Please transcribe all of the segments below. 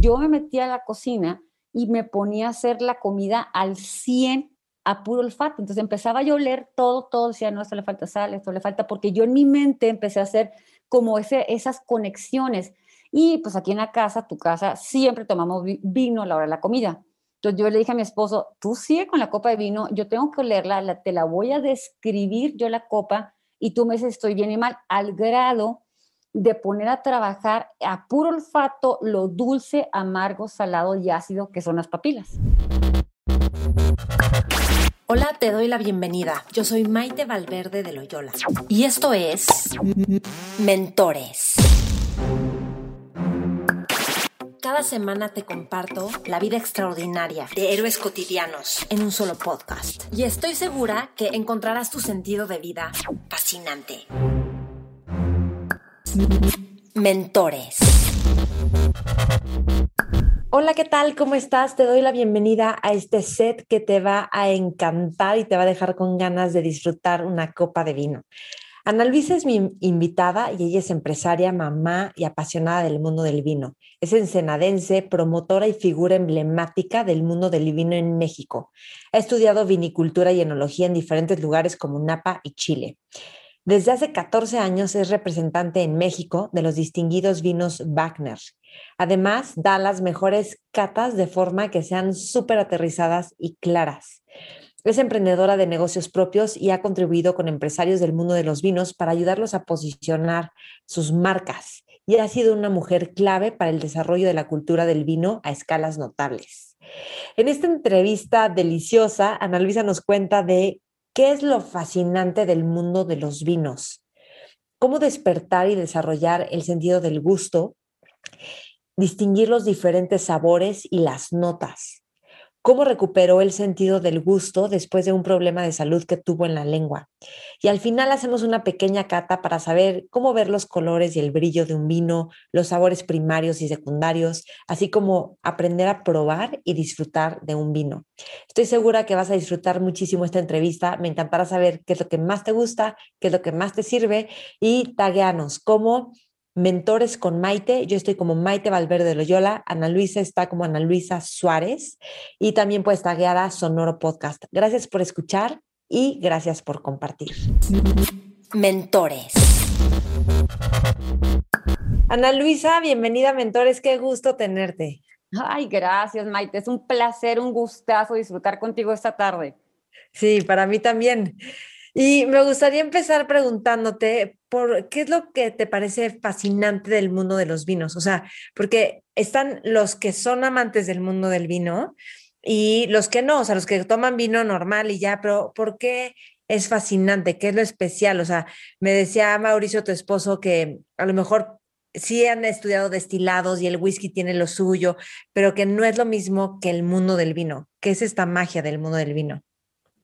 Yo me metía a la cocina y me ponía a hacer la comida al 100 a puro olfato. Entonces empezaba yo a oler todo, todo, decía, no, esto le falta sal, esto le falta, porque yo en mi mente empecé a hacer como ese, esas conexiones. Y pues aquí en la casa, tu casa, siempre tomamos vino a la hora de la comida. Entonces yo le dije a mi esposo, tú sigue con la copa de vino, yo tengo que olerla, te la voy a describir yo la copa y tú me dices estoy bien y mal, al grado de poner a trabajar a puro olfato lo dulce, amargo, salado y ácido que son las papilas. Hola, te doy la bienvenida. Yo soy Maite Valverde de Loyola y esto es Mentores. Cada semana te comparto la vida extraordinaria de héroes cotidianos en un solo podcast. Y estoy segura que encontrarás tu sentido de vida fascinante. Mentores. Hola, ¿qué tal? ¿Cómo estás? Te doy la bienvenida a este set que te va a encantar y te va a dejar con ganas de disfrutar una copa de vino. Ana Luisa es mi invitada y ella es empresaria, mamá y apasionada del mundo del vino. Es ensenadense, promotora y figura emblemática del mundo del vino en México. Ha estudiado vinicultura y enología en diferentes lugares como Napa y Chile. Desde hace 14 años es representante en México de los distinguidos vinos Wagner. Además, da las mejores catas de forma que sean súper aterrizadas y claras. Es emprendedora de negocios propios y ha contribuido con empresarios del mundo de los vinos para ayudarlos a posicionar sus marcas y ha sido una mujer clave para el desarrollo de la cultura del vino a escalas notables. En esta entrevista deliciosa, Ana Luisa nos cuenta de ¿Qué es lo fascinante del mundo de los vinos? ¿Cómo despertar y desarrollar el sentido del gusto? Distinguir los diferentes sabores y las notas cómo recuperó el sentido del gusto después de un problema de salud que tuvo en la lengua. Y al final hacemos una pequeña cata para saber cómo ver los colores y el brillo de un vino, los sabores primarios y secundarios, así como aprender a probar y disfrutar de un vino. Estoy segura que vas a disfrutar muchísimo esta entrevista. Me encantará saber qué es lo que más te gusta, qué es lo que más te sirve y tagueanos cómo Mentores con Maite. Yo estoy como Maite Valverde Loyola. Ana Luisa está como Ana Luisa Suárez. Y también puede estar guiada Sonoro Podcast. Gracias por escuchar y gracias por compartir. Mentores. Ana Luisa, bienvenida a Mentores. Qué gusto tenerte. Ay, gracias, Maite. Es un placer, un gustazo disfrutar contigo esta tarde. Sí, para mí también. Y me gustaría empezar preguntándote por qué es lo que te parece fascinante del mundo de los vinos. O sea, porque están los que son amantes del mundo del vino y los que no, o sea, los que toman vino normal y ya, pero ¿por qué es fascinante? ¿Qué es lo especial? O sea, me decía Mauricio, tu esposo, que a lo mejor sí han estudiado destilados y el whisky tiene lo suyo, pero que no es lo mismo que el mundo del vino. ¿Qué es esta magia del mundo del vino?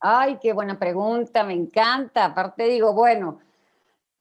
Ay, qué buena pregunta, me encanta. Aparte digo, bueno,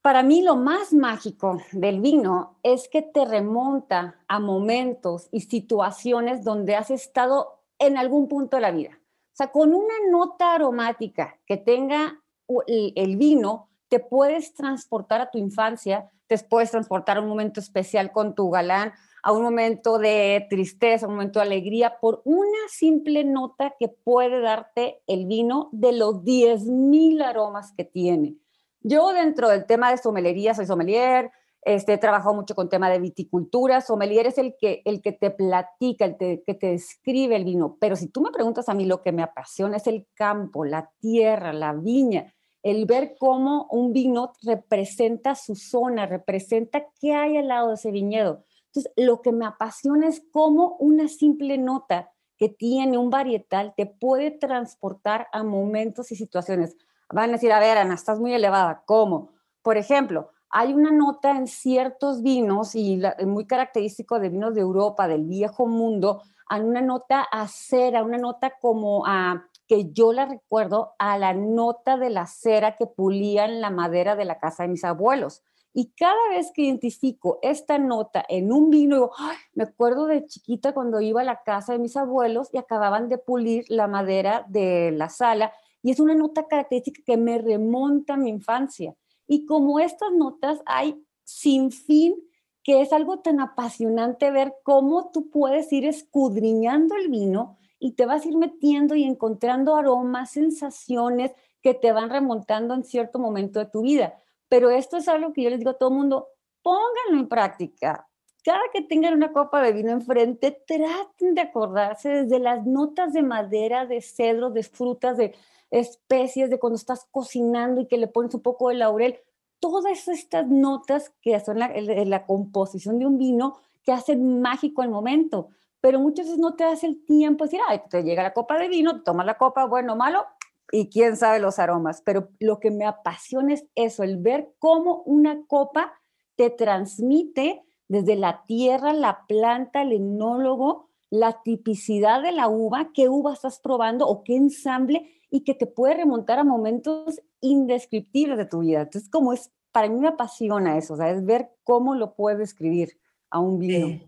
para mí lo más mágico del vino es que te remonta a momentos y situaciones donde has estado en algún punto de la vida. O sea, con una nota aromática que tenga el, vino, te puedes transportar a tu infancia, te puedes transportar a un momento especial con tu galán, a un momento de tristeza, a un momento de alegría, por una simple nota que puede darte el vino de los 10.000 aromas que tiene. Yo dentro del tema de somelería soy sommelier, este, he trabajado mucho con tema de viticultura. Sommelier es el que, el que te platica, el que te describe el vino. Pero si tú me preguntas a mí, lo que me apasiona es el campo, la tierra, la viña, el ver cómo un vino representa su zona, representa qué hay al lado de ese viñedo. Entonces, lo que me apasiona es cómo una simple nota que tiene un varietal te puede transportar a momentos y situaciones. Van a decir, a ver, Ana, estás muy elevada. ¿Cómo? Por ejemplo, hay una nota en ciertos vinos y muy característico de vinos de Europa, del viejo mundo, hay una nota a cera, una nota como a que yo la recuerdo a la nota de la cera que pulían la madera de la casa de mis abuelos. Y cada vez que identifico esta nota en un vino, me acuerdo de chiquita cuando iba a la casa de mis abuelos y acababan de pulir la madera de la sala. Y es una nota característica que me remonta a mi infancia. Y como estas notas hay sin fin que es algo tan apasionante ver cómo tú puedes ir escudriñando el vino y te vas a ir metiendo y encontrando aromas, sensaciones que te van remontando en cierto momento de tu vida. Pero esto es algo que yo les digo a todo el mundo, pónganlo en práctica. Cada que tengan una copa de vino enfrente, traten de acordarse desde las notas de madera, de cedro, de frutas, de especies, de cuando estás cocinando y que le pones un poco de laurel. Todas estas notas que son la, la composición de un vino que hacen mágico el momento pero muchas veces no te das el tiempo de decir, ay, te llega la copa de vino, tomas la copa, bueno, malo, y quién sabe los aromas, pero lo que me apasiona es eso, el ver cómo una copa te transmite desde la tierra, la planta, el enólogo, la tipicidad de la uva, qué uva estás probando o qué ensamble y que te puede remontar a momentos indescriptibles de tu vida. Entonces, como es, para mí me apasiona eso, es ver cómo lo puedo escribir a un vino.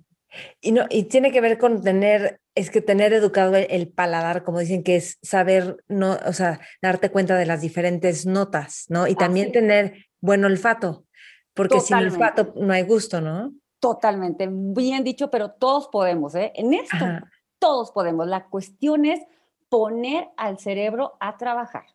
Y, no, y tiene que ver con tener, es que tener educado el, paladar, como dicen, que es saber, no, o sea, darte cuenta de las diferentes notas, ¿no? Y también tener buen olfato, porque sin olfato no hay gusto, ¿no? Totalmente, bien dicho, pero todos podemos, ¿eh? En esto, todos podemos. La cuestión es poner al cerebro a trabajar.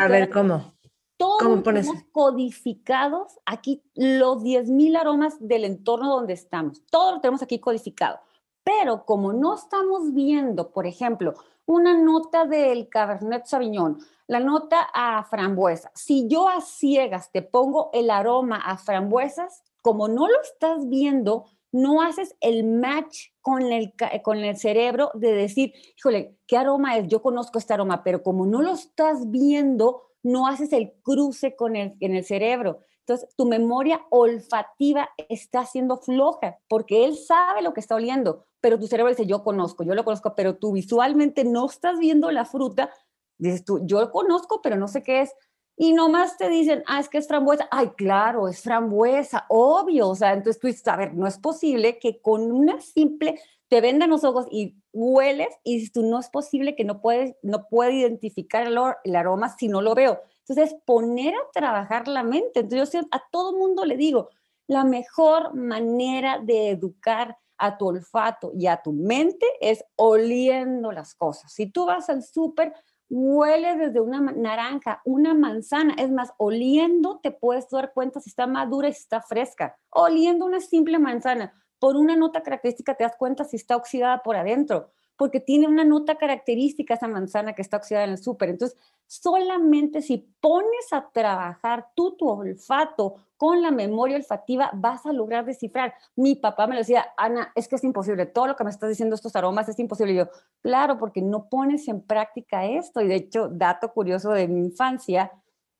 A ver, ¿cómo? Todos tenemos codificados aquí los 10.000 aromas del entorno donde estamos. Todo lo tenemos aquí codificado. Pero como no estamos viendo, por ejemplo, una nota del Cabernet Sauvignon, la nota a frambuesa, si yo a ciegas te pongo el aroma a frambuesas, como no lo estás viendo, no haces el match con el, con el cerebro de decir, híjole, ¿qué aroma es? Yo conozco este aroma, pero como no lo estás viendo, no haces el cruce con el, en el cerebro. Entonces, tu memoria olfativa está siendo floja porque él sabe lo que está oliendo, pero tu cerebro dice, yo conozco, yo lo conozco, pero tú visualmente no estás viendo la fruta. Dices tú, yo lo conozco, pero no sé qué es. Y nomás te dicen, ah, es que es frambuesa. Ay, claro, es frambuesa, obvio. O sea, entonces tú dices, a ver, no es posible que con una simple te vendan los ojos y hueles y dices tú, no es posible que no puedes, no puede identificar el, aroma si no lo veo. Entonces, poner a trabajar la mente. Entonces, yo a todo mundo le digo, la mejor manera de educar a tu olfato y a tu mente es oliendo las cosas. Si tú vas al súper, huele desde una naranja, una manzana, es más, oliendo te puedes dar cuenta si está madura y si está fresca. Oliendo una simple manzana, por una nota característica te das cuenta si está oxidada por adentro, porque tiene una nota característica esa manzana que está oxidada en el súper. Entonces, solamente si pones a trabajar tú tu olfato con la memoria olfativa, vas a lograr descifrar. Mi papá me lo decía, Ana, es que es imposible, todo lo que me estás diciendo estos aromas es imposible. Y yo, claro, porque no pones en práctica esto. Y de hecho, dato curioso de mi infancia,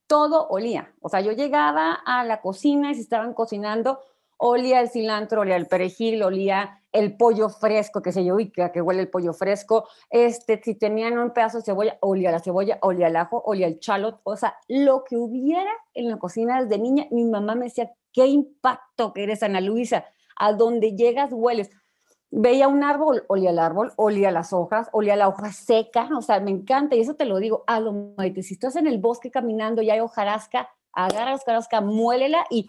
todo olía. O sea, yo llegaba a la cocina y se estaban cocinando, olía el cilantro, olía el perejil, olía el pollo fresco, que se yo, y que, huele el pollo fresco. Este, si tenían un pedazo de cebolla, olía la cebolla, olía el ajo, olía el chalot, o sea, lo que hubiera en la cocina desde niña, mi mamá me decía, qué impacto que eres, Ana Luisa, a donde llegas hueles. Veía un árbol, olía el árbol, olía las hojas, olía la hoja seca, o sea, me encanta, y eso te lo digo, a lo si estás en el bosque caminando y hay hojarasca, agarra la hojarasca, muélela y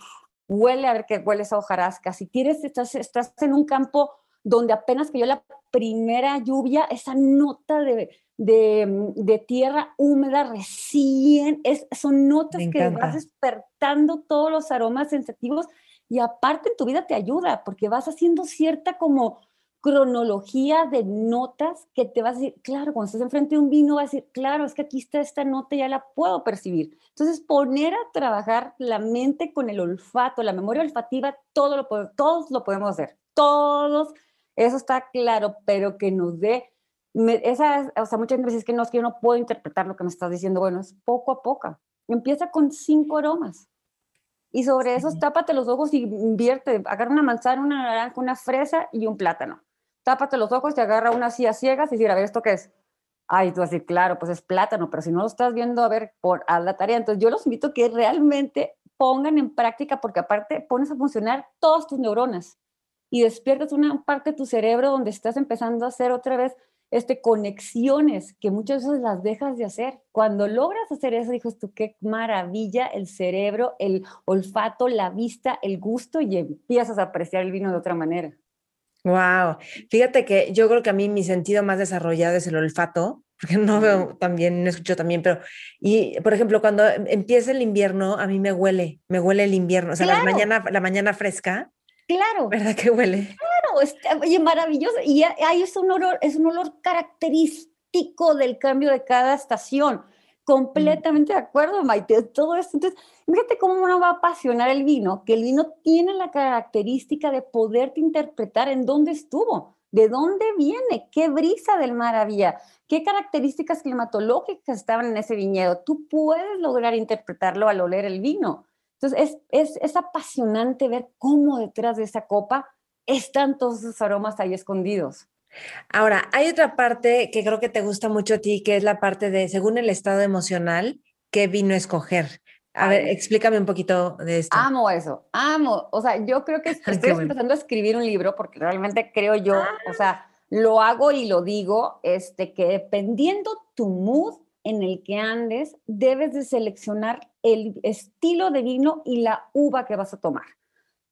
huele a ver que huele esa hojarasca. Si tienes, estás, estás en un campo donde apenas cayó la primera lluvia, esa nota de, de, tierra húmeda recién, es, son notas que vas despertando todos los aromas sensitivos y aparte en tu vida te ayuda porque vas haciendo cierta como cronología de notas que te vas a decir, claro, cuando estás enfrente de un vino vas a decir, claro, es que aquí está esta nota, ya la puedo percibir. Entonces, poner a trabajar la mente con el olfato, la memoria olfativa, todo lo, todos lo podemos hacer, todos, eso está claro, pero que nos dé, esa, o sea, muchas veces es que no, es que yo no puedo interpretar lo que me estás diciendo, bueno, es poco a poco. Empieza con cinco aromas. Y sobre esos, tápate los ojos y invierte, agarra una manzana, una naranja, una fresa y un plátano tápate los ojos, te agarra una silla ciegas y decir, a ver, ¿esto qué es? Ay, tú vas a decir, claro, pues es plátano, pero si no lo estás viendo, a ver, por, a la tarea. Entonces yo los invito que realmente pongan en práctica, porque aparte pones a funcionar todas tus neuronas y despiertas una parte de tu cerebro donde estás empezando a hacer otra vez este, conexiones que muchas veces las dejas de hacer. Cuando logras hacer eso, dices tú, qué maravilla el cerebro, el olfato, la vista, el gusto y empiezas a apreciar el vino de otra manera. Wow, fíjate que yo creo que a mí mi sentido más desarrollado es el olfato, porque no veo también, no escucho también, pero, y por ejemplo, cuando empieza el invierno, a mí me huele, me huele el invierno, o sea, la, mañana, la mañana fresca. Claro. ¿Verdad que huele? Claro, está, oye, maravilloso. Y ahí es un olor, es un olor característico del cambio de cada estación. Completamente de acuerdo, Maite, todo esto. Entonces, fíjate cómo uno va a apasionar el vino, que el vino tiene la característica de poderte interpretar en dónde estuvo, de dónde viene, qué brisa del mar había, qué características climatológicas estaban en ese viñedo. Tú puedes lograr interpretarlo al oler el vino. Entonces, es, es, es apasionante ver cómo detrás de esa copa están todos esos aromas ahí escondidos. Ahora, hay otra parte que creo que te gusta mucho a ti, que es la parte de, según el estado emocional, qué vino a escoger. A ver, explícame un poquito de esto. Amo eso, amo. O sea, yo creo que estoy empezando a escribir un libro porque realmente creo yo, o sea, lo hago y lo digo, este, que dependiendo tu mood en el que andes, debes de seleccionar el estilo de vino y la uva que vas a tomar.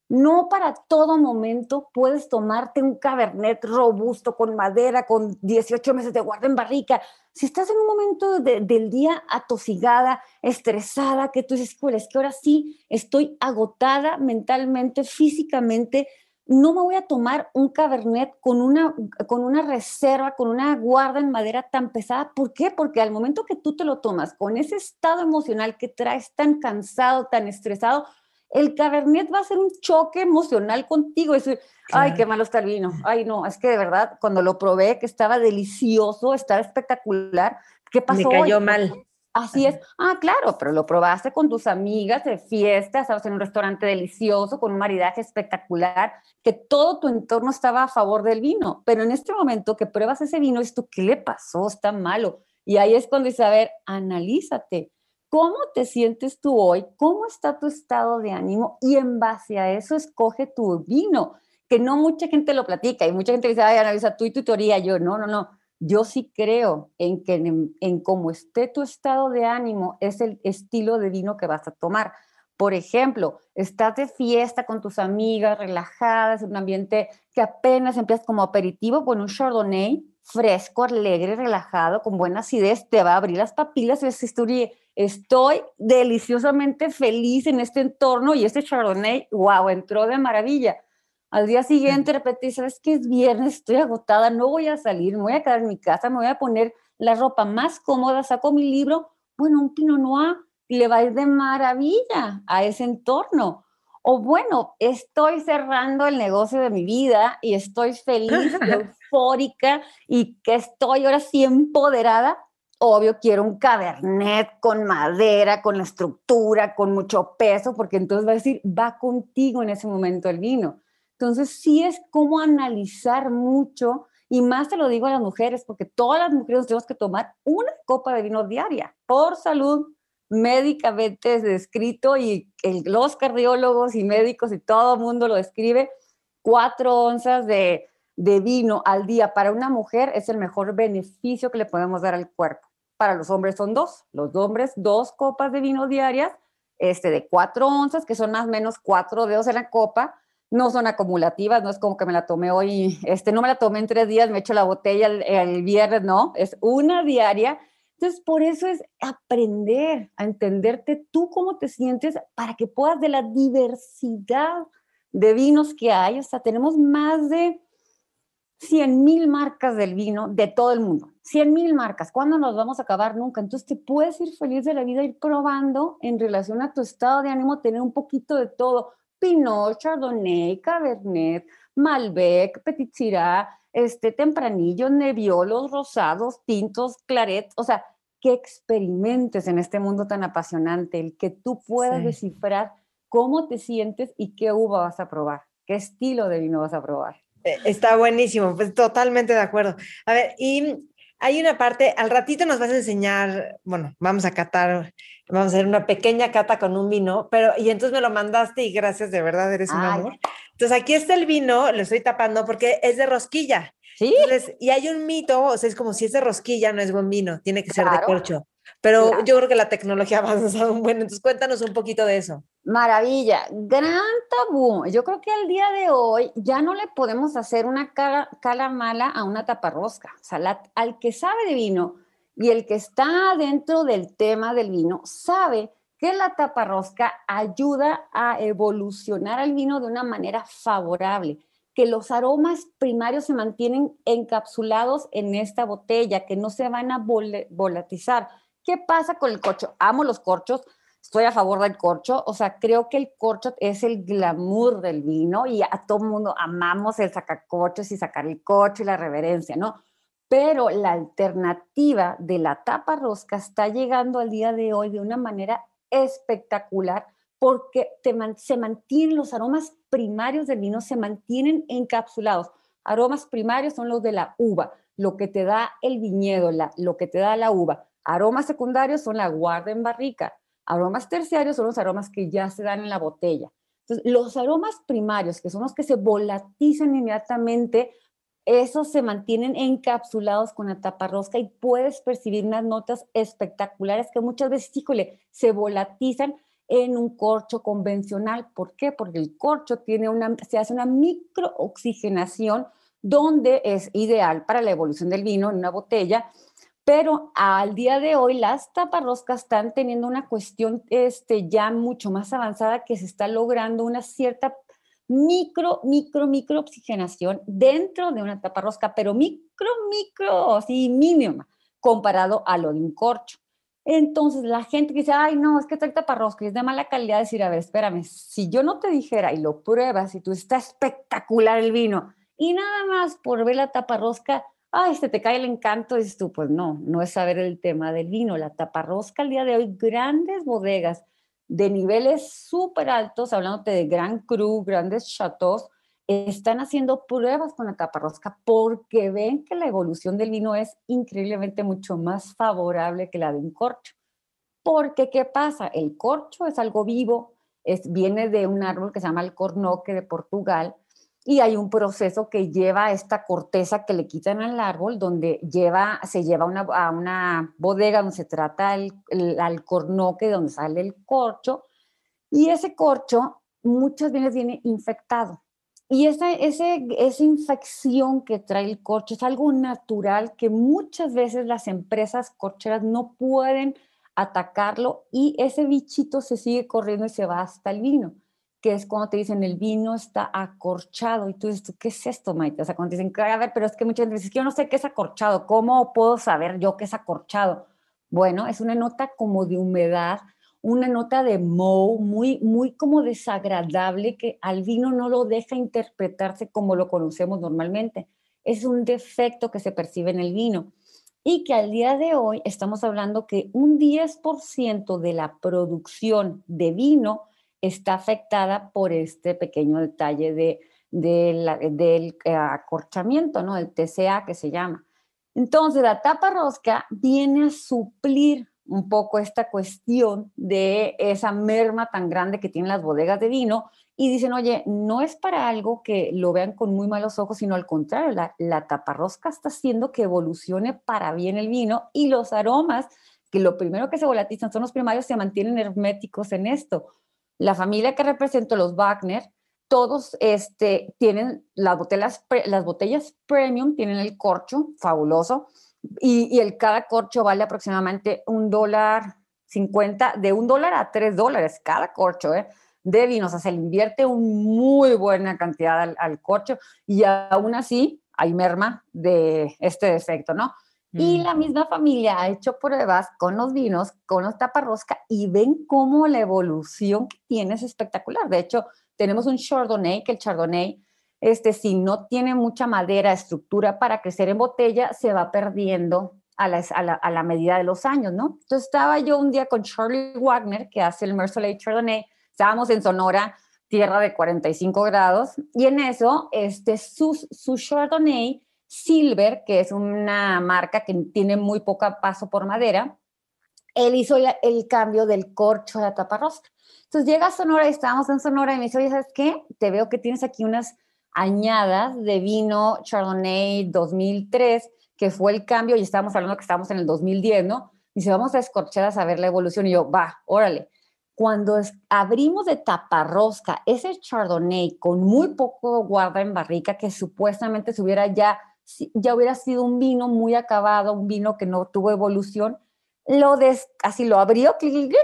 No para todo momento puedes tomarte un cabernet robusto con madera, con 18 meses de guarda en barrica. Si estás en un momento del día atosigada, estresada, que tú dices, es que ahora sí estoy agotada mentalmente, físicamente, no me voy a tomar un cabernet con una, con una reserva, con una guarda en madera tan pesada. ¿Por qué? Porque al momento que tú te lo tomas con ese estado emocional que traes tan cansado, tan estresado, el Cabernet va a ser un choque emocional contigo. Es, ay, qué malo está el vino. Ay, no, es que de verdad, cuando lo probé, que estaba delicioso, estaba espectacular. ¿Qué pasó? Me cayó mal. Así es. Ah, claro, pero lo probaste con tus amigas de fiesta, estabas en un restaurante delicioso, con un maridaje espectacular, que todo tu entorno estaba a favor del vino. Pero en este momento que pruebas ese vino, esto, ¿qué le pasó? Está malo. Y ahí es cuando dice, a ver, analízate cómo te sientes tú hoy, cómo está tu estado de ánimo y en base a eso escoge tu vino, que no mucha gente lo platica y mucha gente dice, ay, analiza tú y tu teoría, yo no, no, no, yo sí creo en que en, cómo esté tu estado de ánimo es el estilo de vino que vas a tomar. Por ejemplo, estás de fiesta con tus amigas, relajadas, en un ambiente que apenas empiezas como aperitivo, con un chardonnay fresco, alegre, relajado, con buena acidez, te va a abrir las papilas y estoy deliciosamente feliz en este entorno y este Chardonnay, wow, entró de maravilla. Al día siguiente repetí, ¿sabes qué? Es viernes, estoy agotada, no voy a salir, me voy a quedar en mi casa, me voy a poner la ropa más cómoda, saco mi libro, bueno, un Pinot Noir le va a ir de maravilla a ese entorno. O bueno, estoy cerrando el negocio de mi vida y estoy feliz, eufórica y que estoy ahora sí empoderada obvio quiero un cabernet con madera, con estructura, con mucho peso, porque entonces va a decir, va contigo en ese momento el vino. Entonces sí es como analizar mucho, y más te lo digo a las mujeres, porque todas las mujeres tenemos que tomar una copa de vino diaria por salud médicamente descrito y los cardiólogos y médicos y todo el mundo lo describe, cuatro onzas de vino al día para una mujer es el mejor beneficio que le podemos dar al cuerpo para los hombres son dos. Los hombres, dos copas de vino diarias, este, de cuatro onzas, que son más o menos cuatro dedos en la copa. No son acumulativas, no es como que me la tomé hoy, este, no me la tomé en tres días, me echo la botella el, viernes, no, es una diaria. Entonces, por eso es aprender a entenderte tú cómo te sientes para que puedas de la diversidad de vinos que hay. O sea, tenemos más de 100 mil marcas del vino de todo el mundo. 100 mil marcas. ¿Cuándo nos vamos a acabar? Nunca. Entonces te puedes ir feliz de la vida, ir probando en relación a tu estado de ánimo, tener un poquito de todo. Pinot, Chardonnay, Cabernet, Malbec, Petit Syrah, este, Tempranillo, Nebbiolo, rosados, tintos, claret. O sea, que experimentes en este mundo tan apasionante, el que tú puedas descifrar cómo te sientes y qué uva vas a probar, qué estilo de vino vas a probar. Eh, está buenísimo, pues totalmente de acuerdo. A ver, y hay una parte, al ratito nos vas a enseñar, bueno, vamos a catar, vamos a hacer una pequeña cata con un vino, pero, y entonces me lo mandaste y gracias, de verdad, eres un amor. Entonces aquí está el vino, lo estoy tapando porque es de rosquilla. ¿Sí? y hay un mito, o sea, es como si es de rosquilla, no es buen vino, tiene que ser de corcho. Pero yo creo que la tecnología ha avanzado un buen, entonces cuéntanos un poquito de eso. Maravilla, gran tabú. Yo creo que al día de hoy ya no le podemos hacer una cara, mala a una taparrosca. O sea, al que sabe de vino y el que está dentro del tema del vino sabe que la taparrosca ayuda a evolucionar al vino de una manera favorable, que los aromas primarios se mantienen encapsulados en esta botella, que no se van a volatizar. ¿Qué pasa con el corcho? Amo los corchos, estoy a favor del corcho, o sea, creo que el corcho es el glamour del vino y a todo mundo amamos el sacacorchos y sacar el corcho y la reverencia, ¿no? Pero la alternativa de la tapa rosca está llegando al día de hoy de una manera espectacular porque se mantienen los aromas primarios del vino, se mantienen encapsulados. Aromas primarios son los de la uva, lo que te da el viñedo, lo que te da la uva. Aromas secundarios son la guarda en barrica. Aromas terciarios son los aromas que ya se dan en la botella. Los aromas primarios, que son los que se volatizan inmediatamente, esos se mantienen encapsulados con la tapa rosca y puedes percibir unas notas espectaculares que muchas veces, híjole, se volatizan en un corcho convencional. ¿Por qué? Porque el corcho tiene una, se hace una microoxigenación donde es ideal para la evolución del vino en una botella, pero al día de hoy las taparroscas están teniendo una cuestión este, ya mucho más avanzada que se está logrando una cierta micro, micro, micro oxigenación dentro de una taparrosca, pero micro, micro, así mínima, comparado a lo de un corcho. Entonces, la gente que dice, ay, no, es que está taparrosca y es de mala calidad, decir, a ver, espérame, si yo no te dijera y lo pruebas y tú está espectacular el vino y nada más por ver la taparrosca, ay, se te cae el encanto, dices tú, pues no, no es saber el tema del vino. La taparrosca al día de hoy, grandes bodegas de niveles súper altos, hablándote de Gran Cru, grandes chateaux, están haciendo pruebas con la taparrosca porque ven que la evolución del vino es increíblemente mucho más favorable que la de un corcho. Porque, ¿qué pasa? El corcho es algo vivo, es, viene de un árbol que se llama el cornoque de Portugal, y hay un proceso que lleva esta corteza que le quitan al árbol, donde lleva, se lleva una, a una bodega donde se trata el, el alcornoque, donde sale el corcho, y ese corcho muchas veces viene infectado. Y esa, ese, esa infección que trae el corcho es algo natural que muchas veces las empresas corcheras no pueden atacarlo y ese bichito se sigue corriendo y se va hasta el vino que es cuando te dicen el vino está acorchado y tú dices, ¿qué es esto, Maite? O sea, cuando te dicen, a ver, pero es que muchas veces dicen, yo no sé qué es acorchado, ¿cómo puedo saber yo qué es acorchado? Bueno, es una nota como de humedad, una nota de moho, muy, muy como desagradable que al vino no lo deja interpretarse como lo conocemos normalmente. Es un defecto que se percibe en el vino y que al día de hoy estamos hablando que un 10% de la producción de vino está afectada por este pequeño detalle de, del eh, acorchamiento, ¿no? El TCA que se llama. Entonces, la tapa rosca viene a suplir un poco esta cuestión de esa merma tan grande que tienen las bodegas de vino y dicen, oye, no es para algo que lo vean con muy malos ojos, sino al contrario, la, la taparrosca está haciendo que evolucione para bien el vino y los aromas, que lo primero que se volatizan son los primarios, se mantienen herméticos en esto la familia que represento, los Wagner, todos este, tienen las botellas, las botellas premium, tienen el corcho, fabuloso, y, el cada corcho vale aproximadamente un dólar cincuenta, de un dólar a tres dólares cada corcho, ¿eh? de vino, o sea, se le invierte una muy buena cantidad al, al, corcho y aún así hay merma de este defecto, ¿no? Y la misma familia ha hecho pruebas con los vinos, con los taparrosca y ven cómo la evolución que tiene es espectacular. De hecho, tenemos un Chardonnay, que el Chardonnay, este, si no tiene mucha madera, estructura para crecer en botella, se va perdiendo a la, a la, medida de los años, ¿no? Entonces estaba yo un día con Charlie Wagner, que hace el Mercedes Chardonnay, estábamos en Sonora, tierra de 45 grados, y en eso, este, su, su Chardonnay Silver, que es una marca que tiene muy poco paso por madera, él hizo el cambio del corcho a la tapa rosca. Entonces llega a Sonora y estábamos en Sonora y me dice, oye, ¿sabes qué? Te veo que tienes aquí unas añadas de vino Chardonnay 2003, que fue el cambio, y estábamos hablando que estábamos en el 2010, ¿no? Dice, vamos a escorchar a saber la evolución. Y yo, va, órale. Cuando abrimos de taparrosca ese Chardonnay con muy poco guarda en barrica, que supuestamente se hubiera ya, ya hubiera sido un vino muy acabado, un vino que no tuvo evolución, lo des, así lo abrió,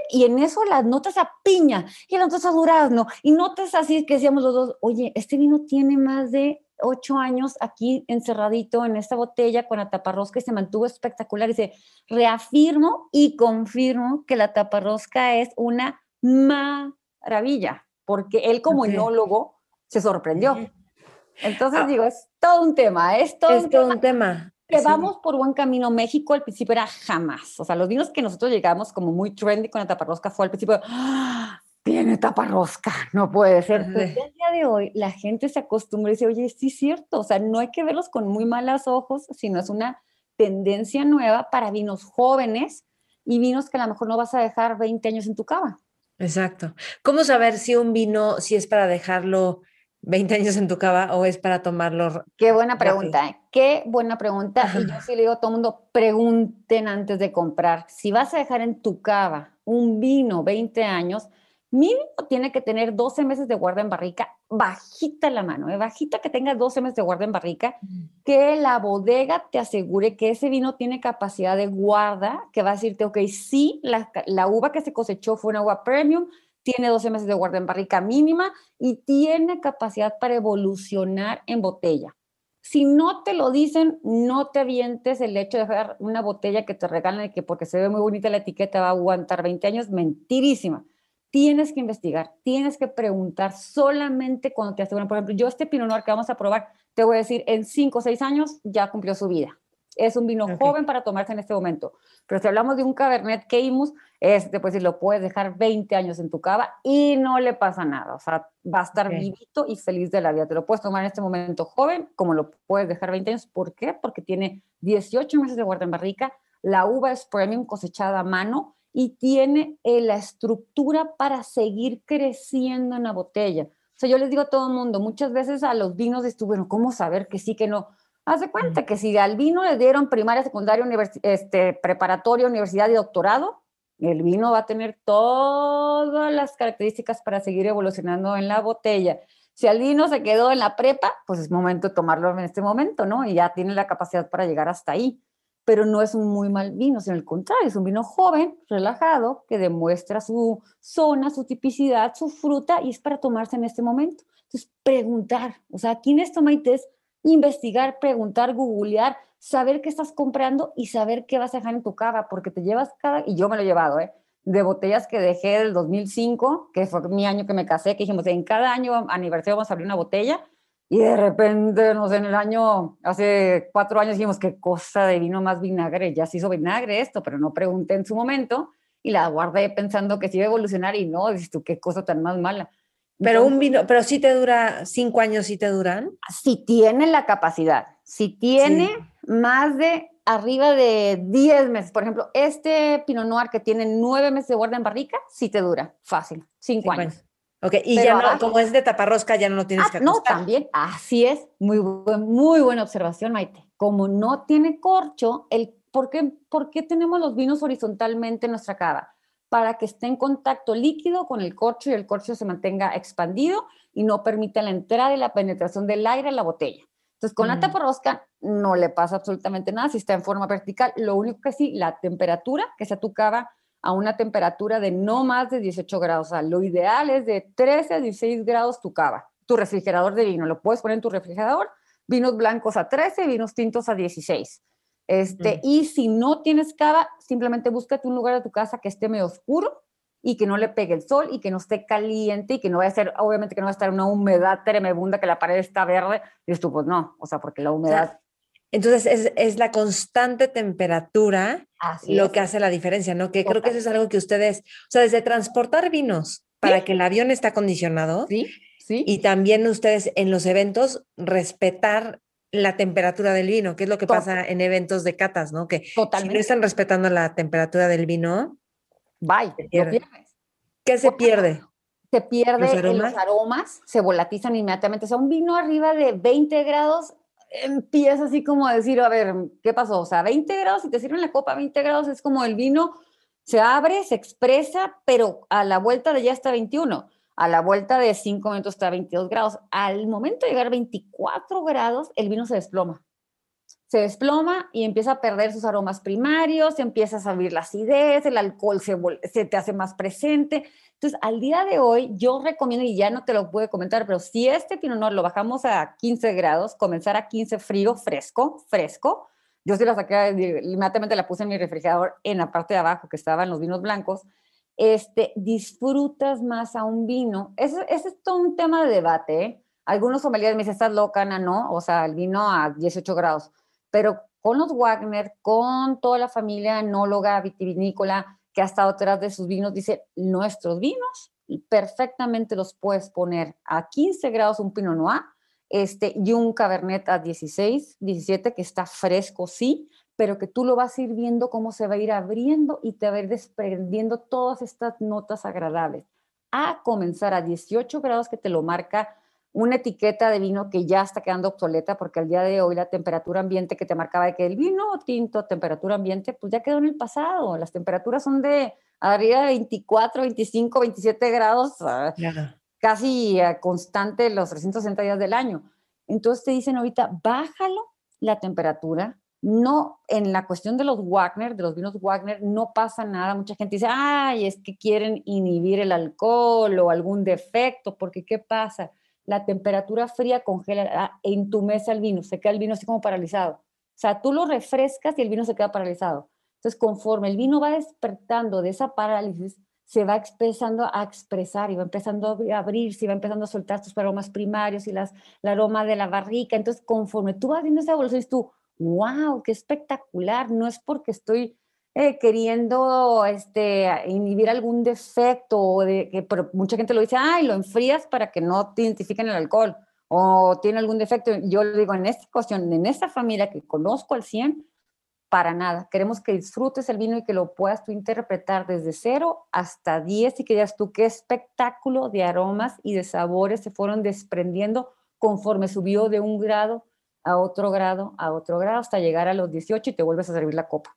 y en eso las notas a piña, y las notas a durazno, y notas así que decíamos los dos, oye, este vino tiene más de ocho años aquí encerradito en esta botella con la taparrosca y se mantuvo espectacular. Y dice, reafirmo y confirmo que la taparrosca es una maravilla, porque él como enólogo se sorprendió. Entonces ah. digo, es todo un tema, es todo, es todo un tema que vamos por buen camino. México al principio era jamás. O sea, los vinos que nosotros llegamos como muy trendy con la taparrosca fue al principio, ¡Ah! tiene taparrosca, no puede ser. el día de hoy la gente se acostumbra y dice, oye, sí es cierto. O sea, no hay que verlos con muy malos ojos, sino es una tendencia nueva para vinos jóvenes y vinos que a lo mejor no vas a dejar 20 años en tu cava. Exacto. ¿Cómo saber si un vino, si es para dejarlo 20 años en tu cava o es para tomarlo? Qué buena pregunta, ¿eh? qué buena pregunta. Y yo sí le digo a todo el mundo, pregunten antes de comprar. Si vas a dejar en tu cava un vino 20 años, mínimo tiene que tener 12 meses de guarda en barrica, bajita la mano, ¿eh? bajita que tenga 12 meses de guarda en barrica, que la bodega te asegure que ese vino tiene capacidad de guarda, que va a decirte, ok, sí, la, la uva que se cosechó fue una uva premium, tiene 12 meses de guarda en barrica mínima y tiene capacidad para evolucionar en botella. Si no te lo dicen, no te avientes el hecho de dejar una botella que te regalan y que porque se ve muy bonita la etiqueta va a aguantar 20 años, mentirísima. Tienes que investigar, tienes que preguntar solamente cuando te aseguran. Por ejemplo, yo este Pinot Noir que vamos a probar, te voy a decir, en 5 o 6 años ya cumplió su vida. Es un vino joven para tomarse en este momento. Pero si hablamos de un Cabernet Queimus, este, pues si lo puedes dejar 20 años en tu cava y no le pasa nada. O sea, va a estar vivito y feliz de la vida. Te lo puedes tomar en este momento joven, como lo puedes dejar 20 años. ¿Por qué? Porque tiene 18 meses de guarda en barrica. La uva es premium cosechada a mano y tiene eh, la estructura para seguir creciendo en la botella. O sea, yo les digo a todo el mundo, muchas veces a los vinos estuvieron, ¿cómo saber que sí, que no? Haz de cuenta que si al vino le dieron primaria, secundaria, este, preparatoria, universidad y doctorado, el vino va a tener todas las características para seguir evolucionando en la botella. Si al vino se quedó en la prepa, pues es momento de tomarlo en este momento, ¿no? Y ya tiene la capacidad para llegar hasta ahí. Pero no es un muy mal vino, sino al contrario, es un vino joven, relajado, que demuestra su zona, su tipicidad, su fruta y es para tomarse en este momento. Entonces, preguntar, o sea, aquí en esto, Maite, es investigar, preguntar, googlear, saber qué estás comprando y saber qué vas a dejar en tu cava, porque te llevas cada, y yo me lo he llevado, ¿eh? de botellas que dejé del 2005, que fue mi año que me casé, que dijimos, en cada año aniversario vamos a abrir una botella, y de repente, no sé, en el año, hace cuatro años dijimos, qué cosa de vino más vinagre, ya se hizo vinagre esto, pero no pregunté en su momento, y la guardé pensando que sí iba a evolucionar, y no, dices tú, qué cosa tan más mala. Pero un vino, pero sí te dura cinco años, sí te duran. Si tiene la capacidad, si tiene más de arriba de 10 meses, por ejemplo, este Pinot Noir que tiene nueve meses de guarda en barrica, sí te dura, fácil, cinco, años. Ok, y ya no, como es de taparrosca, ya no lo tienes ah, que No, también, así es, muy, muy buena observación, Maite. Como no tiene corcho, el, ¿por, qué, ¿por qué tenemos los vinos horizontalmente en nuestra cava? Para que esté en contacto líquido con el corcho y el corcho se mantenga expandido y no permita la entrada y la penetración del aire en la botella. Entonces, con la tapa rosca no le pasa absolutamente nada si está en forma vertical. Lo único que sí, la temperatura, que se atucaba a una temperatura de no más de 18 grados. O sea, lo ideal es de 13 a 16 grados tu cava. Tu refrigerador de vino, lo puedes poner en tu refrigerador. Vinos blancos a 13, vinos tintos a 16. Este, Y si no tienes cava, simplemente búscate un lugar de tu casa que esté medio oscuro y que no le pegue el sol y que no esté caliente y que no vaya a ser, obviamente que no va a estar una humedad tremenda, que la pared está verde. Y tú, pues no, o sea, porque la humedad... entonces es, es, la constante temperatura lo que hace la diferencia, ¿no? Que creo que eso es algo que ustedes, o sea, desde transportar vinos para que el avión esté acondicionado. Sí. Sí. Y también ustedes en los eventos respetar la temperatura del vino, que es lo que pasa en eventos de catas, ¿no? Que si no están respetando la temperatura del vino, bye, ¿Qué se pierde? se pierde los aromas? se volatizan inmediatamente. O sea, un vino arriba de 20 grados empieza así como a decir, a ver, ¿qué pasó? O sea, 20 grados, si te sirven la copa 20 grados, es como el vino se abre, se expresa, pero a la vuelta de ya está 21, a la vuelta de 5 minutos está 22 grados. Al momento de llegar a 24 grados, el vino se desploma. Se desploma y empieza a perder sus aromas primarios, empieza a salir la acidez, el alcohol se, te hace más presente. Entonces, al día de hoy, yo recomiendo, y ya no te lo pude comentar, pero si este Pinot Noir lo bajamos a 15 grados, comenzar a 15 frío, fresco, fresco, yo sí la saqué, inmediatamente la puse en mi refrigerador en la parte de abajo que estaban los vinos blancos, este, disfrutas más a un vino. Ese, es todo un tema de debate, ¿eh? Algunos sommeliers me dicen, estás loca, ¿no? O sea, el vino a 18 grados. Pero con los Wagner, con toda la familia enóloga, vitivinícola, que ha estado detrás de sus vinos, dice, nuestros vinos perfectamente los puedes poner a 15 grados un Pinot Noir este, y un Cabernet a 16, 17, que está fresco, sí, pero que tú lo vas a ir viendo cómo se va a ir abriendo y te va a ir desprendiendo todas estas notas agradables. A comenzar a 18 grados que te lo marca una etiqueta de vino que ya está quedando obsoleta porque al día de hoy la temperatura ambiente que te marcaba de que el vino tinto, temperatura ambiente, pues ya quedó en el pasado. Las temperaturas son de arriba de 24, 25, 27 grados, ah, casi ah, constante los 360 días del año. Entonces te dicen ahorita, bájalo la temperatura. No, en la cuestión de los Wagner, de los vinos Wagner, no pasa nada. Mucha gente dice, ay, es que quieren inhibir el alcohol o algún defecto, porque ¿qué pasa? la temperatura fría congela ah, en tu mesa el vino, se queda el vino así como paralizado. O sea, tú lo refrescas y el vino se queda paralizado. Entonces, conforme el vino va despertando de esa parálisis, se va empezando a expresar y va empezando a abrirse y va empezando a soltar sus aromas primarios y las, el aroma de la barrica. Entonces, conforme tú vas viendo esa evolución, tú, wow, qué espectacular. No es porque estoy eh, queriendo este, inhibir algún defecto, de, que mucha gente lo dice, ay, lo enfrías para que no te identifiquen el alcohol, o tiene algún defecto. Yo le digo, en esta cuestión, en esta familia que conozco al 100, para nada. Queremos que disfrutes el vino y que lo puedas tú interpretar desde 0 hasta 10 y que digas tú qué espectáculo de aromas y de sabores se fueron desprendiendo conforme subió de un grado a otro grado, a otro grado, hasta llegar a los 18 y te vuelves a servir la copa.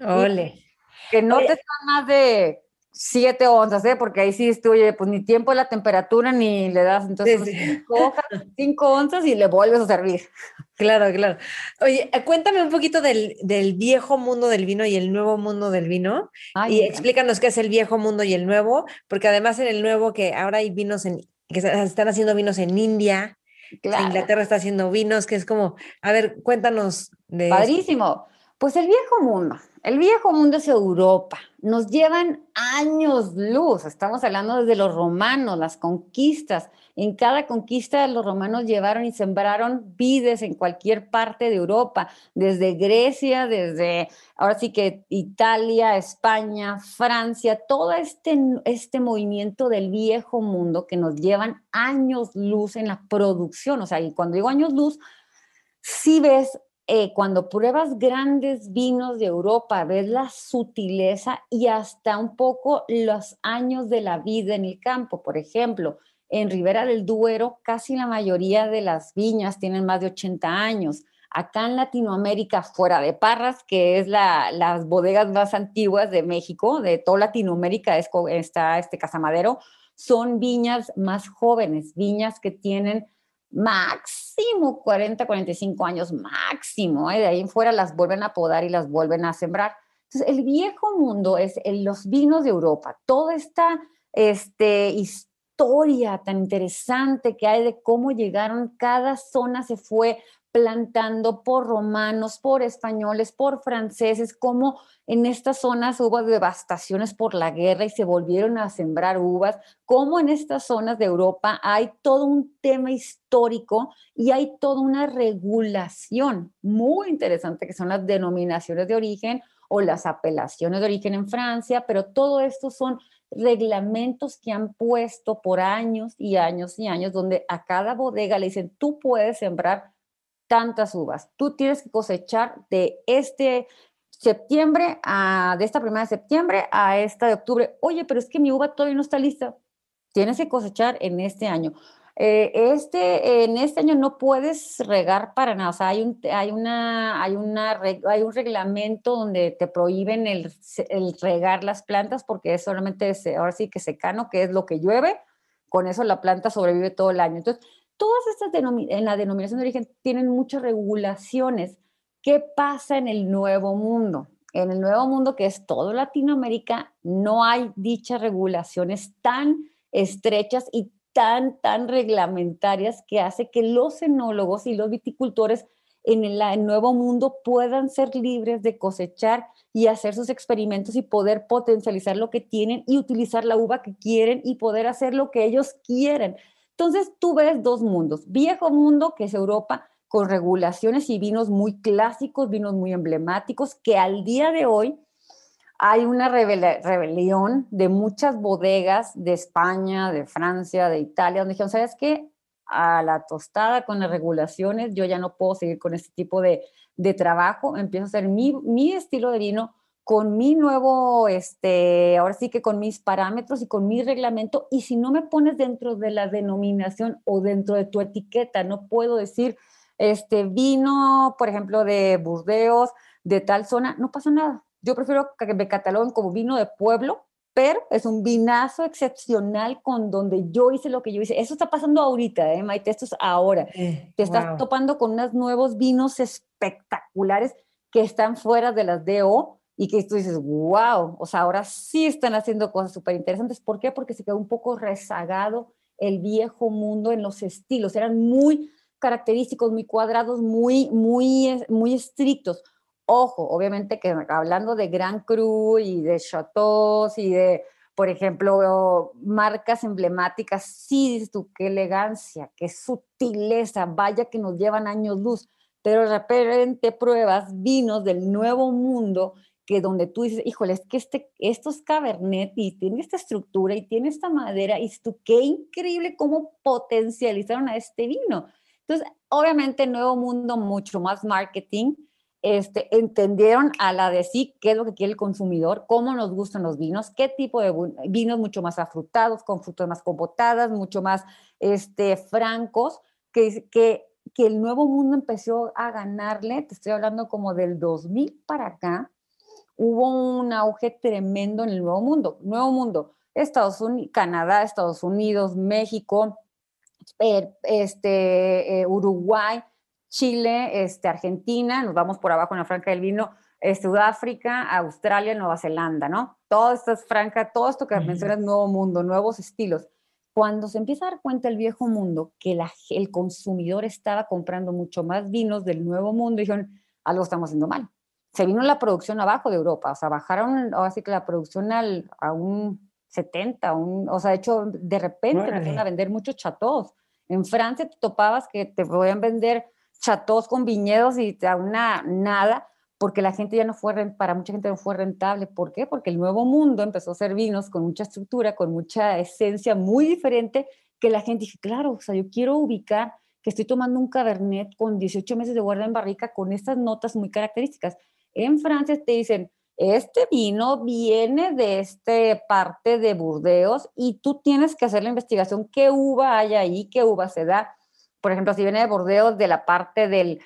Ole. Que no te están más de 7 onzas, ¿eh? porque ahí sí estoy, pues ni tiempo la temperatura ni le das, entonces 5 onzas y le vuelves a servir. Claro, claro. Oye, eh, cuéntame un poquito del, del, viejo mundo del vino y el nuevo mundo del vino y explícanos qué es el viejo mundo y el nuevo, porque además en el nuevo que ahora hay vinos en, que están haciendo vinos en India, Inglaterra está haciendo vinos, que es como, a ver, cuéntanos de... Padrísimo. Pues el viejo mundo, el viejo mundo es Europa. Nos llevan años luz. Estamos hablando desde los romanos, las conquistas. En cada conquista los romanos llevaron y sembraron vides en cualquier parte de Europa, desde Grecia, desde ahora sí que Italia, España, Francia, todo este, este movimiento del viejo mundo que nos llevan años luz en la producción. O sea, y cuando digo años luz, si ves eh, cuando pruebas grandes vinos de Europa, ves la sutileza y hasta un poco los años de la vida en el campo. Por ejemplo, en Ribera del Duero, casi la mayoría de las viñas tienen más de 80 años. Acá en Latinoamérica, fuera de Parras, que es la, las bodegas más antiguas de México, de toda Latinoamérica es, está este Casamadero, son viñas más jóvenes, viñas que tienen máximo 40, 45 años, máximo, ¿eh? de ahí en fuera las vuelven a podar y las vuelven a sembrar. Entonces, el viejo mundo es los vinos de Europa, toda esta este, historia tan interesante que hay de cómo llegaron, cada zona se fue plantando por romanos, por españoles, por franceses, como en estas zonas hubo devastaciones por la guerra y se volvieron a sembrar uvas, como en estas zonas de Europa hay todo un tema histórico y hay toda una regulación muy interesante que son las denominaciones de origen o las apelaciones de origen en Francia, pero todo esto son reglamentos que han puesto por años y años y años donde a cada bodega le dicen, tú puedes sembrar tantas uvas. Tú tienes que cosechar de este septiembre a, de esta primera de septiembre a esta de octubre. Oye, pero es que mi uva todavía no está lista. tienes que cosechar en este año. Eh, este, en este año no puedes regar para nada, o sea, hay un, hay una, hay una, hay un reglamento donde te prohíben el, regar las plantas porque es solamente, ahora sí que secano, que es lo que llueve, con eso la planta sobrevive todo el año. Entonces, todas estas en la denominación de origen tienen muchas regulaciones. ¿Qué pasa en el nuevo mundo? En el nuevo mundo, que es todo Latinoamérica, no hay dichas regulaciones tan estrechas y tan, reglamentarias que hace que los enólogos y los viticultores en el, nuevo mundo puedan ser libres de cosechar y hacer sus experimentos y poder potencializar lo que tienen y utilizar la uva que quieren y poder hacer lo que ellos quieren. Entonces tú ves dos mundos, viejo mundo que es Europa con regulaciones y vinos muy clásicos, vinos muy emblemáticos que al día de hoy hay una rebelión de muchas bodegas de España, de Francia, de Italia, donde dijeron, ¿sabes qué? A la tostada con las regulaciones, yo ya no puedo seguir con este tipo de, de trabajo, empiezo a hacer mi, mi, estilo de vino con mi nuevo, este, ahora sí que con mis parámetros y con mi reglamento, y si no me pones dentro de la denominación o dentro de tu etiqueta, no puedo decir, este, vino, por ejemplo, de Burdeos, de tal zona, no pasa nada yo prefiero que me cataloguen como vino de pueblo, pero es un vinazo excepcional con donde yo hice lo que yo hice. Eso está pasando ahorita, ¿eh, Maite? Esto es ahora. Te estás topando con unos nuevos vinos espectaculares que están fuera de las DO y que tú dices, wow, o sea, ahora sí están haciendo cosas súper interesantes. ¿Por qué? Porque se quedó un poco rezagado el viejo mundo en los estilos. Eran muy característicos, muy cuadrados, muy, muy, muy estrictos. Ojo, obviamente que hablando de Gran Cru y de Chateaux y de, por ejemplo, marcas emblemáticas, sí dices tú, qué elegancia, qué sutileza, vaya que nos llevan años luz, pero de repente pruebas vinos del nuevo mundo que donde tú dices, híjole, es que este, esto es Cabernet y tiene esta estructura y tiene esta madera, y tú, qué increíble cómo potencializaron a este vino. Entonces, obviamente, Nuevo Mundo, mucho más marketing, este, entendieron a la de sí qué es lo que quiere el consumidor, cómo nos gustan los vinos, qué tipo de vinos mucho más afrutados, con frutas más compotadas, mucho más este, francos, que, el nuevo mundo empezó a ganarle, te estoy hablando como del 2000 para acá, hubo un auge tremendo en el nuevo mundo. Nuevo mundo, Estados Unidos, Canadá, Estados Unidos, México, eh, este, eh, Uruguay, Chile, este, Argentina, nos vamos por abajo en la franca del vino, eh, Sudáfrica, Australia, Nueva Zelanda, ¿no? Todo esto es franca, todo esto que mencionas, nuevo mundo, nuevos estilos. Cuando se empieza a dar cuenta el viejo mundo que la, el consumidor estaba comprando mucho más vinos del nuevo mundo, dijeron, algo estamos haciendo mal. Se vino la producción abajo de Europa, o sea, bajaron así que la producción al, a un 70, un, o sea, de hecho, de repente empezaron a vender muchos chateaux. En Francia te topabas que te podían vender chatos con viñedos y a una nada, porque la gente ya no fue, para mucha gente no fue rentable. ¿Por qué? Porque el nuevo mundo empezó a ser vinos con mucha estructura, con mucha esencia muy diferente, que la gente dice, claro, o sea, yo quiero ubicar que estoy tomando un cabernet con 18 meses de guarda en barrica con estas notas muy características. En Francia te dicen, este vino viene de esta parte de Burdeos y tú tienes que hacer la investigación, qué uva hay ahí, qué uva se da, por ejemplo, si viene de Bordeaux, de la parte del,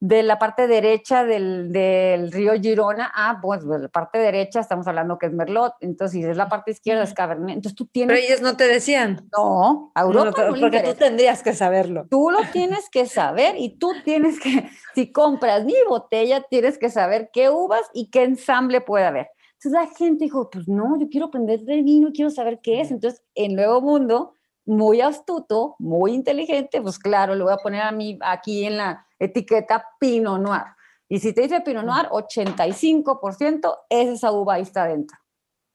de la parte derecha del, del, río Girona, ah, pues de la parte derecha estamos hablando que es Merlot, entonces si es la parte izquierda es Cabernet, entonces tú tienes... Pero ellos no te decían. No, a Europa no, Porque tú tendrías que saberlo. Tú lo tienes que saber y tú tienes que, si compras mi botella, tienes que saber qué uvas y qué ensamble puede haber. Entonces la gente dijo, pues no, yo quiero aprender de vino, quiero saber qué es. Entonces, en Nuevo Mundo muy astuto, muy inteligente, pues claro, le voy a poner a mí aquí en la etiqueta Pinot Noir. Y si te dice Pinot Noir, 85% es esa uva ahí está adentro.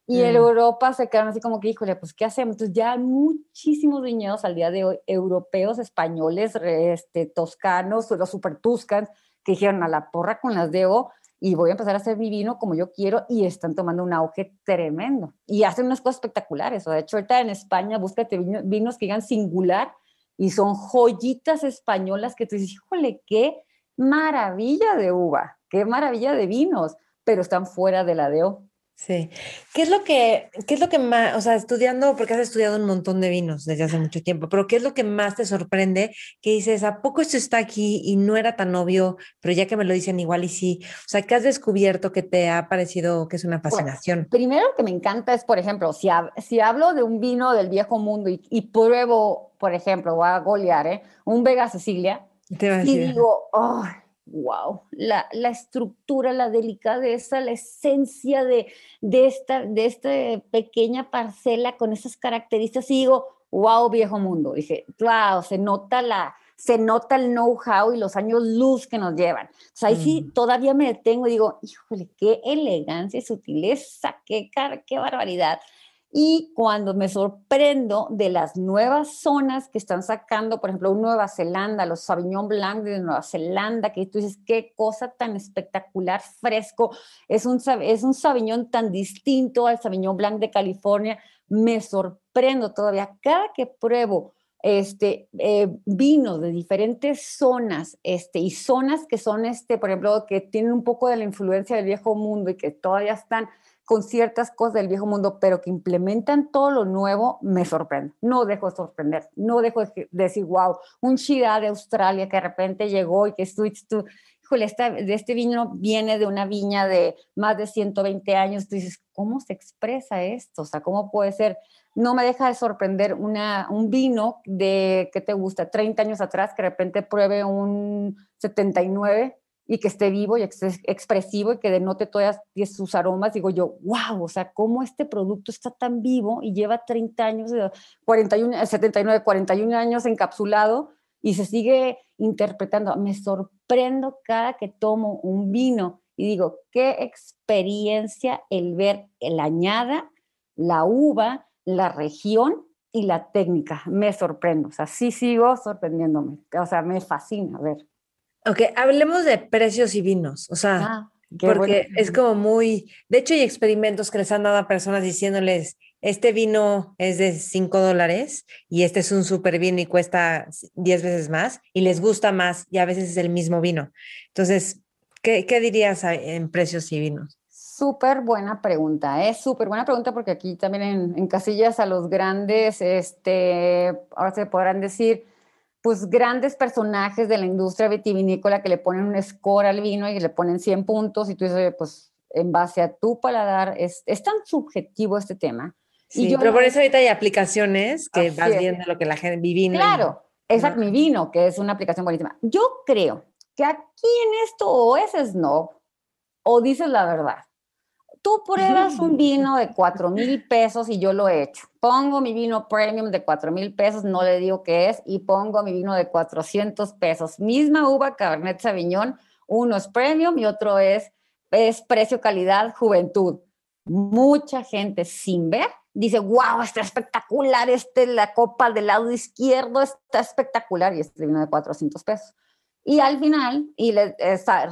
Y en mm. Europa se quedan así como que, híjole, pues ¿qué hacemos? Entonces ya hay muchísimos viñedos al día de hoy, europeos, españoles, este, toscanos, los super tuscans, que dijeron a la porra con las DO, y voy a empezar a hacer mi vino como yo quiero y están tomando un auge tremendo y hacen unas cosas espectaculares. O de hecho, ahorita en España búscate vinos que digan singular y son joyitas españolas que tú dices, híjole, qué maravilla de uva, qué maravilla de vinos, pero están fuera de la DO. Sí. ¿Qué es lo que, qué es lo que más, o sea, estudiando, porque has estudiado un montón de vinos desde hace mucho tiempo, pero qué es lo que más te sorprende que dices, ¿a poco esto está aquí y no era tan obvio, pero ya que me lo dicen igual y sí? O sea, ¿qué has descubierto que te ha parecido que es una fascinación? primero lo que me encanta es, por ejemplo, si, si hablo de un vino del viejo mundo y, pruebo, por ejemplo, voy a golear, ¿eh? Un Vega Sicilia, y digo, oh, wow, la, estructura, la delicadeza, la esencia de, de, esta, de esta pequeña parcela con esas características. Y digo, wow, viejo mundo. Dije, wow, se nota la, se nota el know-how y los años luz que nos llevan. O sea, ahí sí mm. todavía me detengo y digo, híjole, qué elegancia y sutileza, qué, qué barbaridad y cuando me sorprendo de las nuevas zonas que están sacando, por ejemplo, Nueva Zelanda, los Sauvignon Blanc de Nueva Zelanda, que tú dices, qué cosa tan espectacular, fresco, es un, es un Sauvignon tan distinto al Sauvignon Blanc de California, me sorprendo todavía. Cada que pruebo este, eh, vinos de diferentes zonas este, y zonas que son, este, por ejemplo, que tienen un poco de la influencia del viejo mundo y que todavía están con ciertas cosas del viejo mundo, pero que implementan todo lo nuevo, me sorprende. No dejo de sorprender, no dejo de decir, wow, un Shida de Australia que de repente llegó y que Híjole, de este vino viene de una viña de más de 120 años, tú dices, ¿cómo se expresa esto? O sea, ¿cómo puede ser? No me deja de sorprender un vino de, ¿qué te gusta? 30 años atrás, que de repente pruebe un 79 y que esté vivo y expresivo y que denote todas sus aromas, digo yo, wow, o sea, cómo este producto está tan vivo y lleva 30 años, 41, 79, 41 años encapsulado y se sigue interpretando. Me sorprendo cada que tomo un vino y digo, qué experiencia el ver la añada, la uva, la región y la técnica. Me sorprendo, o sea, sí sigo sorprendiéndome, o sea, me fascina ver. Ok, hablemos de precios y vinos, o sea, ah, porque es como muy, de hecho hay experimentos que les han dado a personas diciéndoles, este vino es de 5 dólares y este es un super vino y cuesta 10 veces más y les gusta más y a veces es el mismo vino. Entonces, ¿qué, qué dirías en precios y vinos? Súper buena pregunta, es ¿eh? súper buena pregunta porque aquí también en, en, casillas a los grandes, este, ahora se podrán decir, pues grandes personajes de la industria vitivinícola que le ponen un score al vino y le ponen 100 puntos y tú dices, pues en base a tu paladar, es, es tan subjetivo este tema. Sí, y yo pero por eso ahorita hay aplicaciones que vas viendo lo que la gente vive. Claro, esa mi vino, que es una aplicación buenísima. Yo creo que aquí en esto o es snob o dices la verdad tú pruebas un vino de 4 mil pesos y yo lo he hecho. Pongo mi vino premium de 4 mil pesos, no le digo qué es, y pongo mi vino de 400 pesos. Misma uva Cabernet Sauvignon, uno es premium y otro es, es precio, calidad, juventud. Mucha gente sin ver dice, wow, está espectacular, este, la copa del lado izquierdo está espectacular y este vino de 400 pesos. Y al final, y le,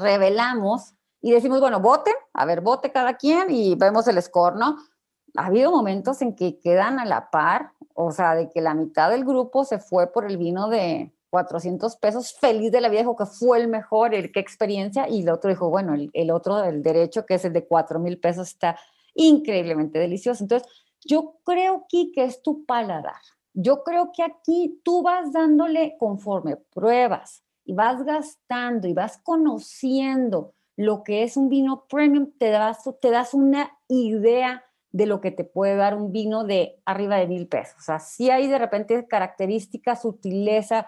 revelamos y decimos, bueno, voten, a ver, vote cada quien y vemos el score. Ha habido momentos en que quedan a la par, o sea, de que la mitad del grupo se fue por el vino de 400 pesos, feliz de la vida, que fue el mejor, el qué experiencia, y el otro dijo, bueno, el, otro del derecho, que es el de 4 mil pesos, está increíblemente delicioso. Entonces, yo creo que es tu paladar. Yo creo que aquí tú vas dándole conforme pruebas y vas gastando y vas conociendo lo que es un vino premium, te das, te das una idea de lo que te puede dar un vino de arriba de mil pesos. O sea, hay de repente características, sutileza,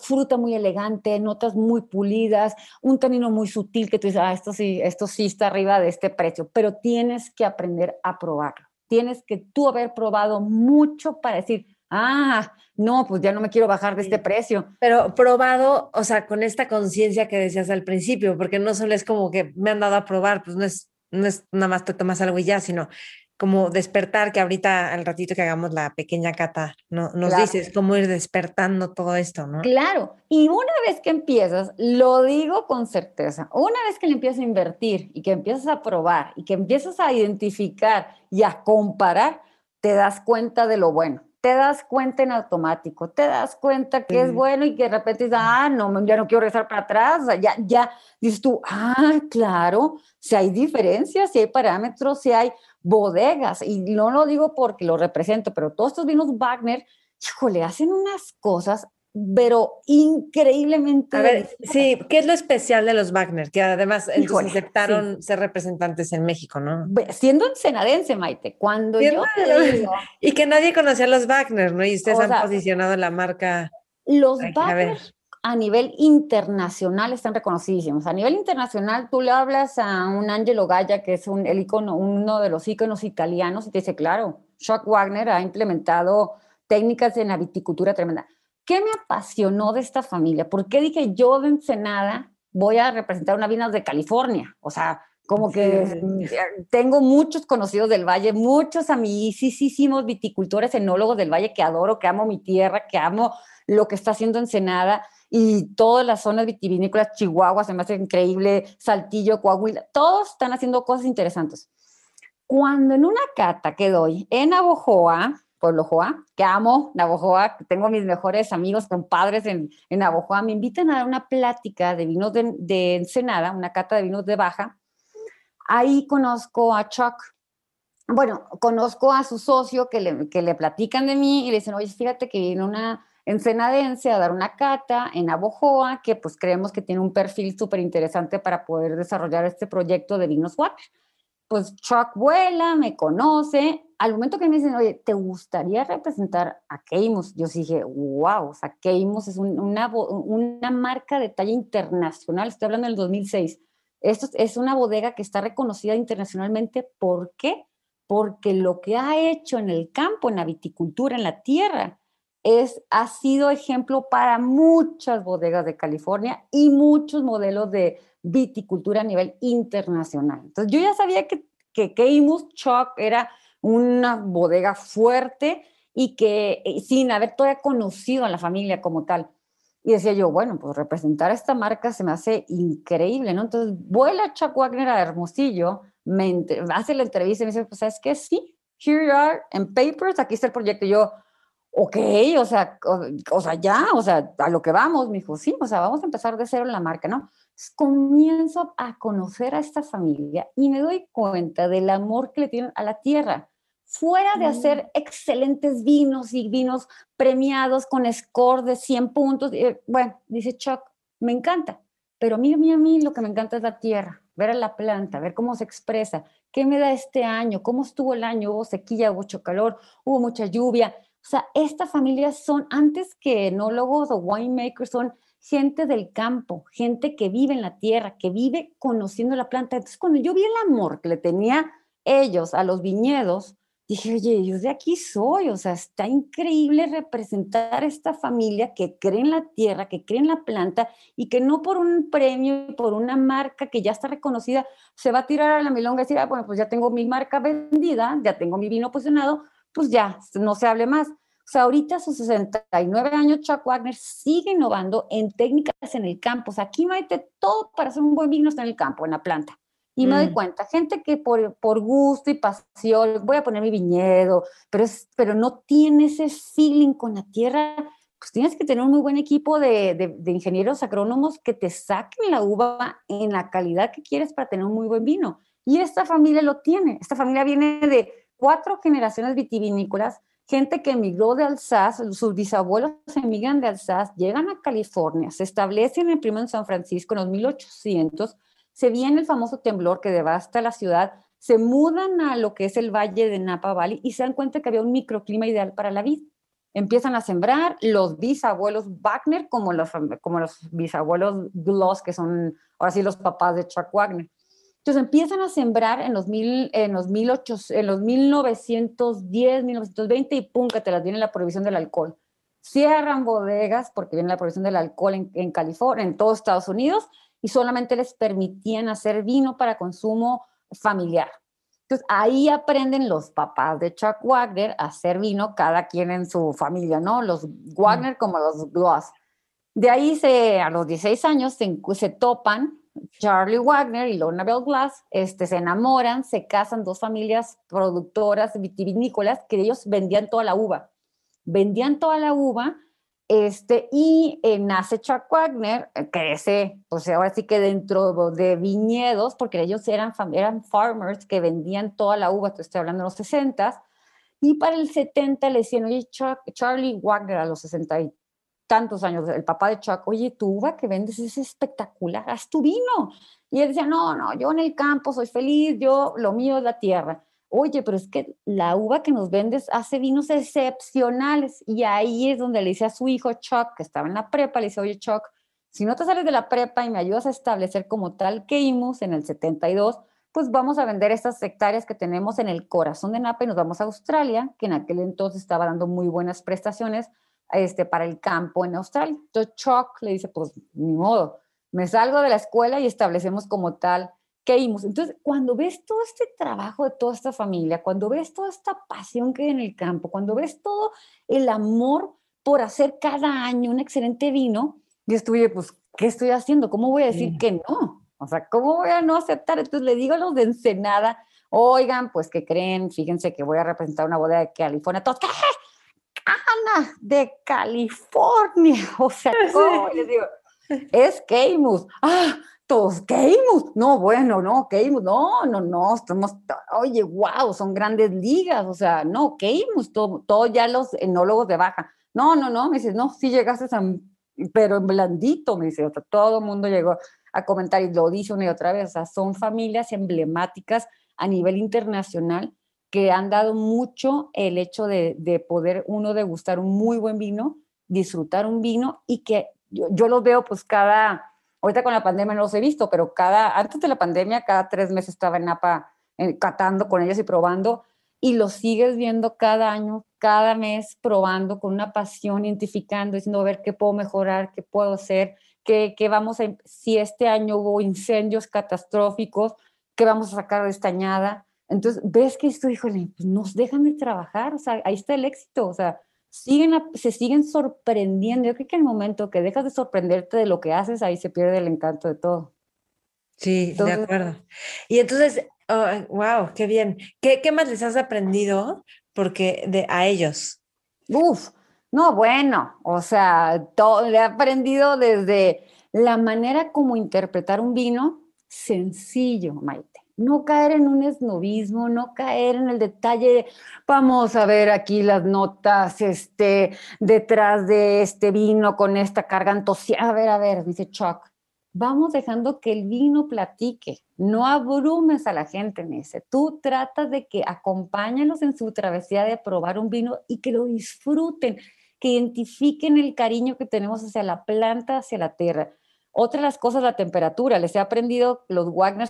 fruta muy elegante, notas muy pulidas, un tanino muy sutil que tú dices, ah, esto sí, esto sí está arriba de este precio, pero tienes que aprender a probarlo. Tienes que tú haber probado mucho para decir, ah, no, pues ya no me quiero bajar de este precio. Pero probado, o sea, con esta conciencia que decías al principio, porque no solo es como que me han dado a probar, pues no es, no es nada más te tomas algo y ya, sino como despertar, que ahorita al ratito que hagamos la pequeña cata, no, nos dices cómo ir despertando todo esto, ¿no? Claro, y una vez que empiezas, lo digo con certeza, una vez que le empiezas a invertir y que empiezas a probar y que empiezas a identificar y a comparar, te das cuenta de lo bueno te das cuenta en automático, te das cuenta que es bueno y que de repente dices, ah, no, ya no quiero regresar para atrás, ya, ya dices tú, ah, claro, si hay diferencias, si hay parámetros, si hay bodegas, y no lo digo porque lo represento, pero todos estos vinos Wagner, híjole, hacen unas cosas pero increíblemente. A ver, sí, ¿qué es lo especial de los Wagner? Que además aceptaron ser representantes en México, ¿no? Siendo ensenadense, Maite, cuando yo Y que nadie conocía a los Wagner, ¿no? Y ustedes han posicionado la marca. Los Wagner a, nivel internacional están reconocidísimos. A nivel internacional, tú le hablas a un Angelo Gaya, que es un, el icono, uno de los íconos italianos, y te dice, claro, Chuck Wagner ha implementado técnicas de la viticultura tremenda ¿Qué me apasionó de esta familia? ¿Por qué dije yo de Ensenada voy a representar una vina de California? O sea, como que tengo muchos conocidos del valle, muchos amiguísimos viticultores, enólogos del valle que adoro, que amo mi tierra, que amo lo que está haciendo Ensenada y todas las zonas vitivinícolas, Chihuahua, se me hace increíble, Saltillo, Coahuila, todos están haciendo cosas interesantes. Cuando en una cata que doy en Abojoa, Pueblo Joa, que amo Navojoa, tengo mis mejores amigos, compadres en, en Navojoa, me invitan a dar una plática de vinos de, de Ensenada, una cata de vinos de Baja. Ahí conozco a Chuck, bueno, conozco a su socio que le, que le platican de mí y le dicen, oye, fíjate que viene una ensenadense a dar una cata en Abojoa, que pues creemos que tiene un perfil súper interesante para poder desarrollar este proyecto de vinos water pues Chuck vuela, me conoce. Al momento que me dicen, oye, ¿te gustaría representar a Keimos? Yo dije, wow, o sea, Keimos es una, una marca de talla internacional, estoy hablando del 2006. Esto es una bodega que está reconocida internacionalmente. ¿Por qué? Porque lo que ha hecho en el campo, en la viticultura, en la tierra, es, ha sido ejemplo para muchas bodegas de California y muchos modelos de viticultura a nivel internacional. Entonces yo ya sabía que, que Keimus Choc era una bodega fuerte y que sin haber todavía conocido a la familia como tal. Y decía yo, bueno, pues representar a esta marca se me hace increíble, ¿no? Entonces vuela Chuck Wagner a Hermosillo, me hace la entrevista y me dice, pues sabes qué, sí, here you are, en papers, aquí está el proyecto. Y yo, ok, o sea, o, sea, ya, o sea, a lo que vamos, me dijo, sí, o sea, vamos a empezar de cero en la marca, ¿no? comienzo a conocer a esta familia y me doy cuenta del amor que le tienen a la tierra. Fuera de hacer mm. excelentes vinos y vinos premiados con score de 100 puntos, eh, bueno, dice Chuck, me encanta, pero a mí, a mí, a mí lo que me encanta es la tierra, ver a la planta, ver cómo se expresa, qué me da este año, cómo estuvo el año, hubo sequía, hubo mucho calor, hubo mucha lluvia. O sea, esta familia son, antes que enólogos o winemakers, son gente del campo, gente que vive en la tierra, que vive conociendo la planta. Entonces, cuando yo vi el amor que le tenía ellos a los viñedos, dije, oye, yo de aquí soy, o sea, está increíble representar esta familia que cree en la tierra, que cree en la planta y que no por un premio, por una marca que ya está reconocida, se va a tirar a la milonga y decir, ah, bueno, pues ya tengo mi marca vendida, ya tengo mi vino posicionado, pues ya, no se hable más. O sea, ahorita a sus 69 años, Chuck Wagner sigue innovando en técnicas en el campo. O sea, aquí mete todo para hacer un buen vino está en el campo, en la planta. Y me doy mm. cuenta, gente que por, por gusto y pasión, voy a poner mi viñedo, pero, es, pero no tiene ese feeling con la tierra, pues tienes que tener un muy buen equipo de, de, de, ingenieros agrónomos que te saquen la uva en la calidad que quieres para tener un muy buen vino. Y esta familia lo tiene. Esta familia viene de cuatro generaciones vitivinícolas gente que emigró de Alsace, sus bisabuelos emigran de Alsace, llegan a California, se establecen en primo en San Francisco en los 1800, se viene el famoso temblor que devasta la ciudad, se mudan a lo que es el valle de Napa Valley y se dan cuenta que había un microclima ideal para la vid. Empiezan a sembrar los bisabuelos Wagner como los, como los bisabuelos Gloss, que son ahora sí los papás de Chuck Wagner. Entonces empiezan a sembrar en los, mil, en los, 18, en los 1910, 1920 y pum, que te las viene la prohibición del alcohol. Cierran bodegas porque viene la prohibición del alcohol en, en California, en todos Estados Unidos, y solamente les permitían hacer vino para consumo familiar. Entonces ahí aprenden los papás de Chuck Wagner a hacer vino, cada quien en su familia, ¿no? Los Wagner como los Gloss. De ahí se, a los 16 años se, se topan Charlie Wagner y Lorna Bell Glass este, se enamoran, se casan dos familias productoras vitivinícolas que ellos vendían toda la uva. vendían toda la uva, este, y eh, nace Chuck Wagner, eh, crece, pues ahora sí que dentro de viñedos, porque ellos eran, eran farmers que vendían toda la uva, estoy hablando de los 60, y para el 70 le decían, oye, Charlie Wagner a los 60 y tantos años, el papá de Chuck, oye, tu uva que vendes es espectacular, haz tu vino. Y él decía, no, no, yo en el campo soy feliz, yo, lo mío es la tierra oye, pero es que la uva que nos vendes hace vinos excepcionales. Y ahí es donde le dice a su hijo Chuck, que estaba en la prepa, le dice, oye Chuck, si no te sales de la prepa y me ayudas a establecer como tal Keimus en el 72, pues vamos a vender estas hectáreas que tenemos en el corazón de Napa y nos vamos a Australia, que en aquel entonces estaba dando muy buenas prestaciones este, para el campo en Australia. Entonces Chuck le dice, pues ni modo, me salgo de la escuela y establecemos como tal entonces, cuando ves todo este trabajo de toda esta familia, cuando ves toda esta pasión que hay en el campo, cuando ves todo el amor por hacer cada año un excelente vino, yo estuve, pues, ¿qué estoy haciendo? ¿Cómo voy a decir que no? O sea, ¿cómo voy a no aceptar? Entonces le digo a los de Ensenada, oigan, pues, ¿qué creen? Fíjense que voy a representar una bodega de California. Todos, ¿qué? Ana, de California. O sea, ¿cómo? les digo, es Keimus. Ah, todos, Keimus, no, bueno, no, Keimus, no, no, no, estamos, oye, wow, son grandes ligas, o sea, no, Keimus, todo, todo ya los enólogos de baja, no, no, no, me dice, no, sí llegaste a, pero en blandito, me dice, todo el mundo llegó a comentar y lo dice una y otra vez, o sea, son familias emblemáticas a nivel internacional que han dado mucho el hecho de, de poder uno degustar un muy buen vino, disfrutar un vino y que yo, yo los veo pues cada Ahorita con la pandemia no los he visto, pero cada, antes de la pandemia, cada tres meses estaba en Napa eh, catando con ellos y probando, y los sigues viendo cada año, cada mes, probando con una pasión, identificando, diciendo, a ver qué puedo mejorar, qué puedo hacer, qué, qué vamos a, si este año hubo incendios catastróficos, qué vamos a sacar de esta añada. Entonces, ves que esto, híjole, pues nos dejan de trabajar, o sea, ahí está el éxito, o sea, siguen, se siguen sorprendiendo. Yo creo que en el momento que dejas de sorprenderte de lo que haces, ahí se pierde el encanto de todo. Sí, de acuerdo. Y entonces, wow, qué bien. ¿Qué, ¿Qué, más les has aprendido? Porque de, a ellos. Uf, no, bueno, o sea, todo, le he aprendido desde la manera como interpretar un vino sencillo, Maite no caer en un esnovismo, no caer en el detalle, vamos a ver aquí las notas, este, detrás de este vino con esta carga entusiasta. A ver, a ver, dice Chuck, vamos dejando que el vino platique, no abrumes a la gente, me dice, tú tratas de que acompáñalos en su travesía de probar un vino y que lo disfruten, que identifiquen el cariño que tenemos hacia la planta, hacia la tierra. Otra de las cosas, la temperatura. Les he aprendido, los Wagner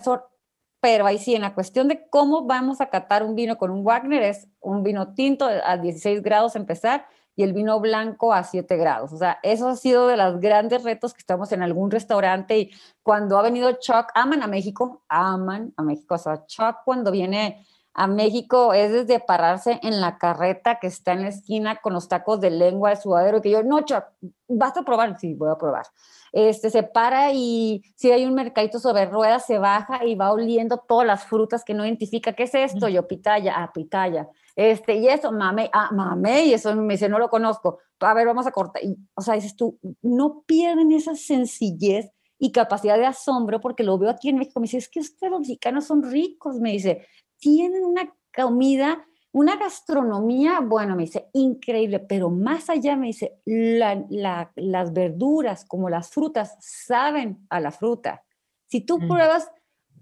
pero ahí sí, en la cuestión de cómo vamos a catar un vino con un Wagner, es un vino tinto a 16 grados empezar y el vino blanco a 7 grados. O sea, eso ha sido de los grandes retos que estamos en algún restaurante y cuando ha venido Chuck, aman a México, aman a México. O sea, Chuck cuando viene a México es desde pararse en la carreta que está en la esquina con los tacos de lengua de sudadero, que yo, no, Chuck, ¿vas a probar? Sí, voy a probar este, se para y si hay un mercadito sobre ruedas, se baja y va oliendo todas las frutas que no identifica. ¿Qué es esto? Yo, pitaya, ah, pitaya. Este, y eso, mame, ah, mame, y eso me dice, no lo conozco. A ver, vamos a cortar. Y, o sea, dices tú, no pierden esa sencillez y capacidad de asombro, porque lo veo aquí en México. Me dice, es que ustedes los mexicanos son ricos, me dice, tienen una comida una gastronomía, bueno, me dice, increíble, pero más allá me dice, las verduras como las frutas saben a la fruta. Si tú mm. pruebas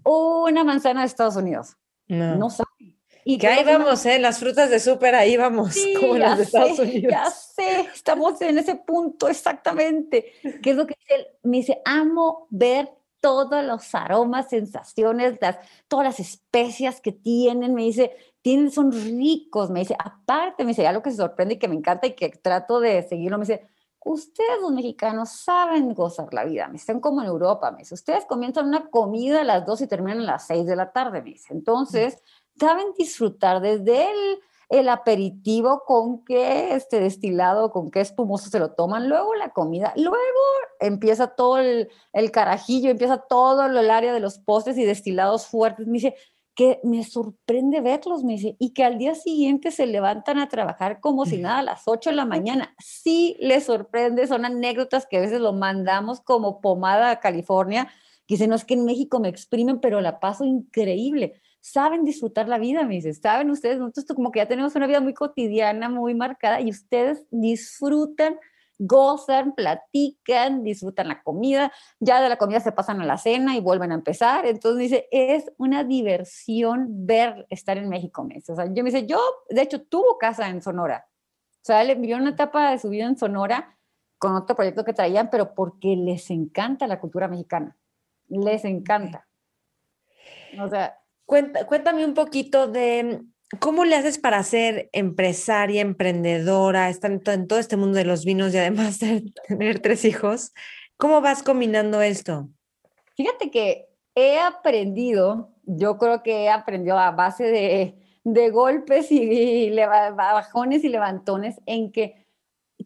una manzana de Estados Unidos, no, sabe. Y que ahí vamos, ¿eh? Las frutas de súper, ahí vamos, como las de Estados Unidos. Ya sé, estamos en ese punto exactamente. ¿Qué es lo que dice? Me dice, amo ver todos los aromas, sensaciones, las, todas las especias que tienen. Me dice, tienen, son ricos, me dice, aparte, me dice, algo que se sorprende y que me encanta y que trato de seguirlo, me dice, ustedes los mexicanos saben gozar la vida, me dicen como en Europa, me dice, ustedes comienzan una comida a las 2 y terminan a las 6 de la tarde, me dice, entonces, saben disfrutar desde el, el aperitivo con qué este destilado, con qué espumoso se lo toman, luego la comida, luego empieza todo el, carajillo, empieza todo el área de los postres y destilados fuertes, me dice, que me sorprende verlos, me dice, y que al día siguiente se levantan a trabajar como si nada a las 8 de la mañana. Sí les sorprende, son anécdotas que a veces lo mandamos como pomada a California, dicen, no es que en México me exprimen, pero la paso increíble. Saben disfrutar la vida, me dice, saben ustedes, nosotros como que ya tenemos una vida muy cotidiana, muy marcada, y ustedes disfrutan gozan, platican, disfrutan la comida, ya de la comida se pasan a la cena y vuelven a empezar. Entonces dice, es una diversión ver estar en México. Me O sea, yo me dice, yo, de hecho, tuvo casa en Sonora. O sea, vivió una etapa de su vida en Sonora con otro proyecto que traían, pero porque les encanta la cultura mexicana. Les encanta. O sea, cuéntame un poquito de ¿Cómo le haces para ser empresaria, emprendedora, estar en todo este mundo de los vinos y además de tener tres hijos? ¿Cómo vas combinando esto? Fíjate que he aprendido, yo creo que he aprendido a base de, de golpes y, bajones y levantones en que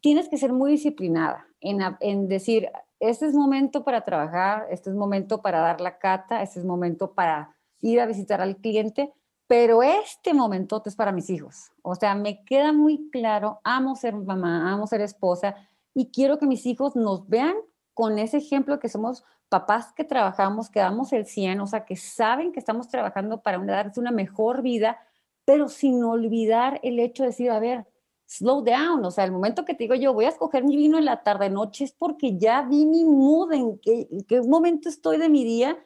tienes que ser muy disciplinada en, en decir, este es momento para trabajar, este es momento para dar la cata, este es momento para ir a visitar al cliente, pero este momento es para mis hijos. O sea, me queda muy claro, amo ser mamá, amo ser esposa y quiero que mis hijos nos vean con ese ejemplo que somos papás que trabajamos, que damos el 100, o sea, que saben que estamos trabajando para darles una mejor vida, pero sin olvidar el hecho de decir, a ver, slow down, o sea, el momento que te digo yo voy a escoger mi vino en la tarde noche es porque ya vi mi mood, en qué, en qué momento estoy de mi día,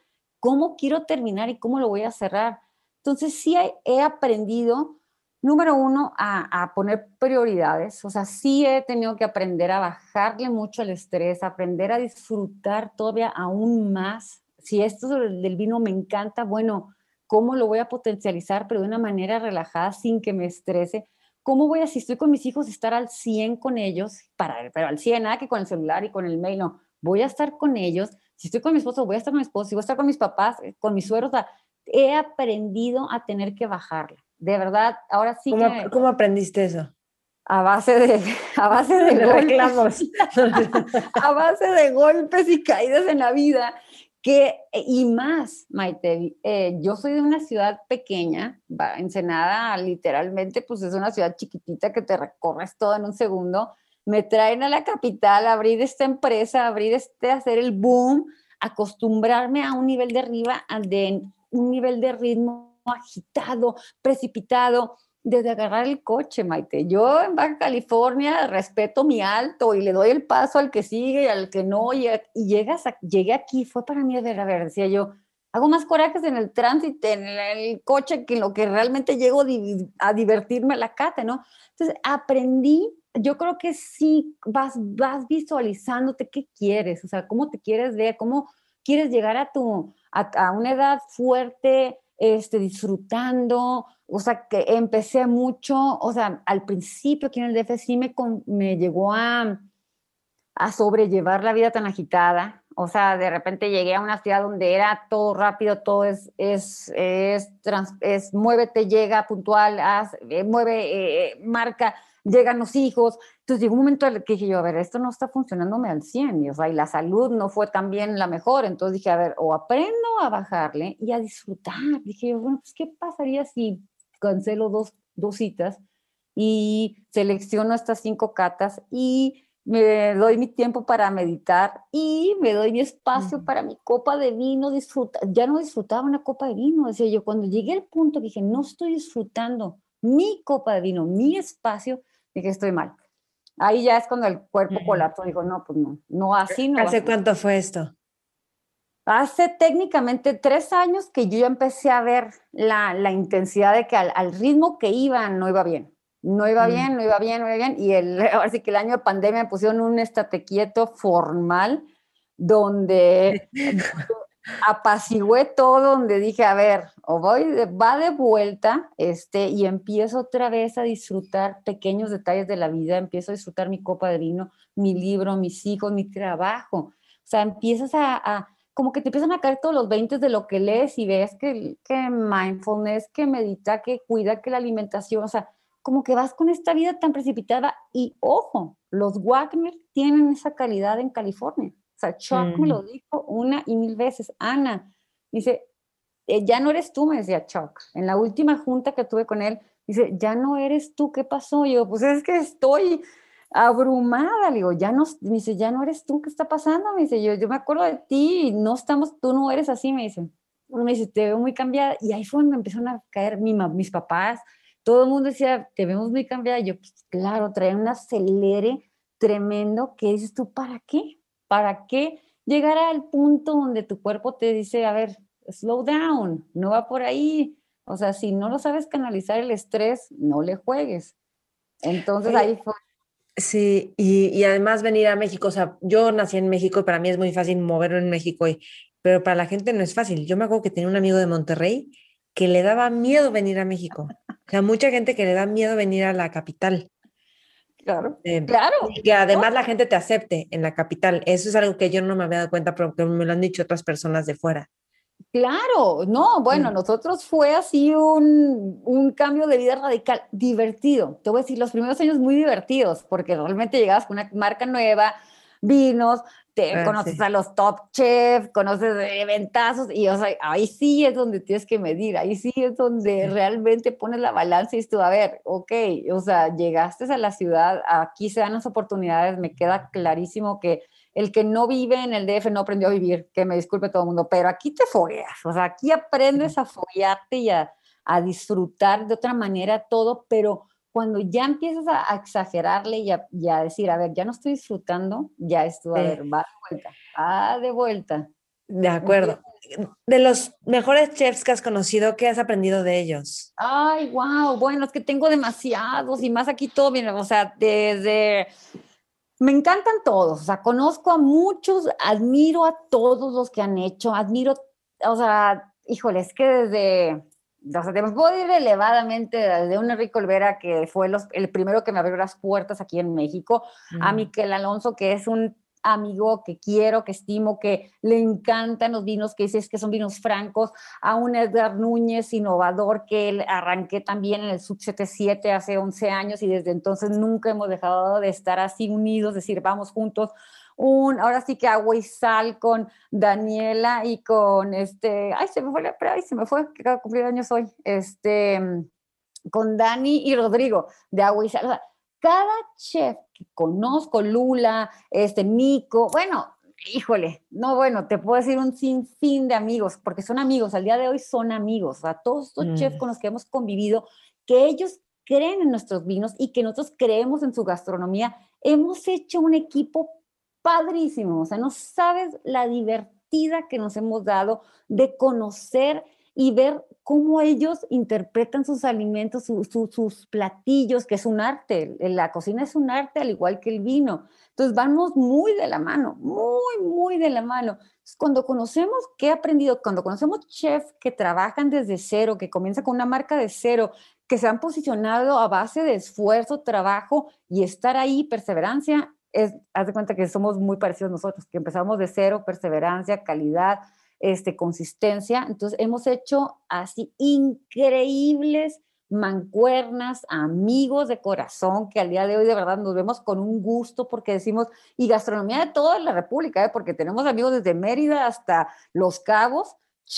cómo quiero terminar y cómo lo voy a cerrar. Entonces sí he aprendido, número uno, a, poner prioridades. O sea, sí he tenido que aprender a bajarle mucho el estrés, aprender a disfrutar todavía aún más. Si esto del vino me encanta, bueno, ¿cómo lo voy a potencializar, pero de una manera relajada, sin que me estrese? ¿Cómo voy a, si estoy con mis hijos, estar al 100 con ellos, para, pero al 100, nada que con el celular y con el mail, no, voy a estar con ellos. Si estoy con mi esposo, voy a estar con mi esposo. Si voy a estar con mis papás, con mis suegros, o sea, he aprendido a tener que bajarla. De verdad, ahora sí ¿Cómo, que... ¿Cómo aprendiste eso? A base de, a base de, reclamos. a base de golpes y caídas en la vida. Que, y más, Maite, eh, yo soy de una ciudad pequeña, Ensenada literalmente, pues es una ciudad chiquitita que te recorres todo en un segundo. Me traen a la capital a abrir esta empresa, abrir este, hacer el boom, acostumbrarme a un nivel de arriba, de un nivel de ritmo agitado, precipitado, desde agarrar el coche, Maite. Yo en Baja California respeto mi alto y le doy el paso al que sigue y al que no, y, llegas a, llegué aquí, fue para mí, a ver, a decía yo, hago más corajes en el tránsito, en el coche, que en lo que realmente llego a divertirme a la cata, ¿no? Entonces, aprendí, yo creo que sí, vas, vas visualizándote qué quieres, o sea, cómo te quieres ver, cómo quieres llegar a tu, a, una edad fuerte, este, disfrutando, o sea, que empecé mucho, o sea, al principio aquí en el DF sí me, me llegó a, a sobrellevar la vida tan agitada, o sea, de repente llegué a una ciudad donde era todo rápido, todo es, es, es, es muévete, llega puntual, haz, eh, mueve, eh, eh, marca, llegan los hijos. Entonces llegó un momento en el que dije yo, a ver, esto no está funcionándome al 100, y, o sea, y la salud no fue también la mejor. Entonces dije, a ver, o aprendo a bajarle y a disfrutar. Dije yo, bueno, pues, ¿qué pasaría si cancelo dos, dos citas y selecciono estas cinco catas y me doy mi tiempo para meditar y me doy mi espacio para mi copa de vino, disfruta, ya no disfrutaba una copa de vino, decía yo, cuando llegué al punto que dije, no estoy disfrutando mi copa de vino, mi espacio, dije, estoy mal. Ahí ya es cuando el cuerpo colapsó, digo, no, pues no, no así no. ¿Hace cuánto fue esto? Hace técnicamente tres años que yo empecé a ver la, la intensidad de que al, al, ritmo que iba no iba bien. No iba mm. bien, no iba bien, no iba bien. Y el, ahora sí que el año de pandemia me pusieron un estate quieto formal donde apacigué todo, donde dije, a ver, o voy, va de vuelta, este, y empiezo otra vez a disfrutar pequeños detalles de la vida, empiezo a disfrutar mi copa de vino, mi libro, mis hijos, mi trabajo. O sea, empiezas a, como que te empiezan a caer todos los 20 de lo que lees y ves que, que mindfulness, que medita, que cuida, que la alimentación, o sea, como que vas con esta vida tan precipitada y ojo, los Wagner tienen esa calidad en California sea, Chuck me lo dijo una y mil veces. Ana, dice, eh, ya no eres tú, me decía Chuck. En la última junta que tuve con él, dice, ya no eres tú, ¿qué pasó? yo, pues es que estoy abrumada, le digo, ya no, me dice, ya no eres tú, ¿qué está pasando? Me dice, yo, yo me acuerdo de ti, no estamos, tú no eres así, me dice. Me dice, te veo muy cambiada. Y ahí fue donde empezaron a caer mi, mis papás, todo el mundo decía, te vemos muy cambiada. Y yo, pues claro, traía un acelere tremendo que dices tú, ¿para qué? ¿Para qué llegar al punto donde tu cuerpo te dice, a ver, slow down, no va por ahí? O sea, si no lo sabes canalizar el estrés, no le juegues. Entonces ahí fue Sí, y, además venir a México, o sea, yo nací en México y para mí es muy fácil moverlo en México, y, pero para la gente no es fácil. Yo me acuerdo que tenía un amigo de Monterrey que le daba miedo venir a México. O sea, mucha gente que le da miedo venir a la capital. Claro, eh, claro. Y que además la gente te acepte en la capital. Eso es algo que yo no me había dado cuenta, pero que me lo han dicho otras personas de fuera. Claro, no, bueno, mm. nosotros fue así un, un, cambio de vida radical, divertido. Te voy a decir, los primeros años muy divertidos, porque realmente llegabas con una marca nueva, vinos, te ah, conoces a los top chefs, conoces eventazos, y o sea, ahí sí es donde tienes que medir, ahí sí es donde realmente pones la balanza y dices tú, a ver, ok, o sea, llegaste a la ciudad, aquí se dan las oportunidades, me queda clarísimo que el que no vive en el DF no aprendió a vivir, que me disculpe todo el mundo, pero aquí te fogueas, o sea, aquí aprendes a foguearte y a, disfrutar de otra manera todo, pero cuando ya empiezas a, exagerarle y a, decir, a ver, ya no estoy disfrutando, ya esto, a ver, va de vuelta, va de vuelta. De acuerdo. De los mejores chefs que has conocido, ¿qué has aprendido de ellos? Ay, wow, bueno, es que tengo demasiados y más aquí todo, bien, o sea, desde me encantan todos, o sea, conozco a muchos, admiro a todos los que han hecho, admiro, o sea, híjole, es que desde, o sea, te puedo ir elevadamente desde un Enrique Olvera, que fue los, el primero que me abrió las puertas aquí en México, a Miquel Alonso, que es un amigo que quiero, que estimo, que le encantan los vinos, que dices que son vinos francos, a un Edgar Núñez, innovador, que arranqué también en el Sub 77 hace 11 años y desde entonces nunca hemos dejado de estar así unidos, decir, vamos juntos. Un, ahora sí que agua y sal con Daniela y con este, ay, se me fue, ay, se me fue, que acaba de cumplir años hoy, este, con Dani y Rodrigo de agua y sal cada chef que conozco, Lula, este, Nico, bueno, híjole, no, bueno, te puedo decir un sinfín de amigos, porque son amigos, al día de hoy son amigos, o sea, todos estos chefs mm. con los que hemos convivido, que ellos creen en nuestros vinos y que nosotros creemos en su gastronomía, hemos hecho un equipo padrísimo, o sea, no sabes la divertida que nos hemos dado de conocer y ver cómo ellos interpretan sus alimentos, sus platillos, que es un arte. La cocina es un arte al igual que el vino. Entonces vamos muy de la mano, muy, muy de la mano. cuando conocemos qué he aprendido, cuando conocemos chefs que trabajan desde cero, que comienzan con una marca de cero, que se han posicionado a base de esfuerzo, trabajo y estar ahí, perseverancia, es, haz de cuenta que somos muy parecidos nosotros, que empezamos de cero, perseverancia, calidad, este, consistencia. Entonces, hemos hecho así increíbles mancuernas, amigos de corazón, que al día de hoy de verdad nos vemos con un gusto porque decimos, y gastronomía de toda la República, ¿eh? porque tenemos amigos desde Mérida hasta Los Cabos,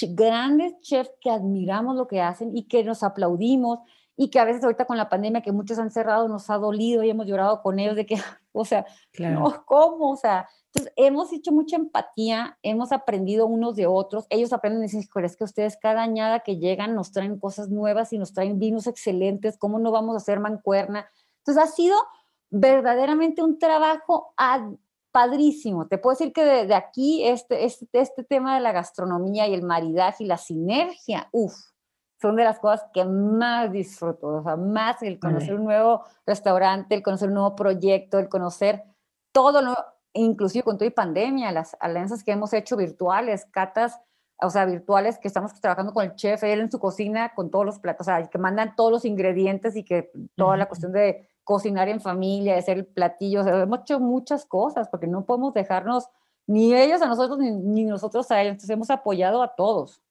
grandes chefs que admiramos lo que hacen y que nos aplaudimos y que a veces ahorita con la pandemia que muchos han cerrado nos ha dolido y hemos llorado con ellos de que, o sea, no, ¿cómo? O sea, entonces hemos hecho mucha empatía, hemos aprendido unos de otros, ellos aprenden y dicen, es que ustedes cada añada que llegan nos traen cosas nuevas y nos traen vinos excelentes, ¿cómo no vamos a hacer mancuerna? Entonces ha sido verdaderamente un trabajo padrísimo. Te puedo decir que de, aquí este, este, este tema de la gastronomía y el maridaje y la sinergia, uff, son de las cosas que más disfruto, o sea, más el conocer un nuevo restaurante, el conocer un nuevo proyecto, el conocer todo, lo, inclusive con toda pandemia, las alianzas que hemos hecho virtuales, catas, o sea, virtuales que estamos trabajando con el chef, él en su cocina, con todos los platos, o sea, que mandan todos los ingredientes y que toda la cuestión de cocinar en familia, de hacer platillos, hemos hecho muchas cosas porque no podemos dejarnos ni ellos a nosotros ni nosotros a ellos, entonces hemos apoyado a todos.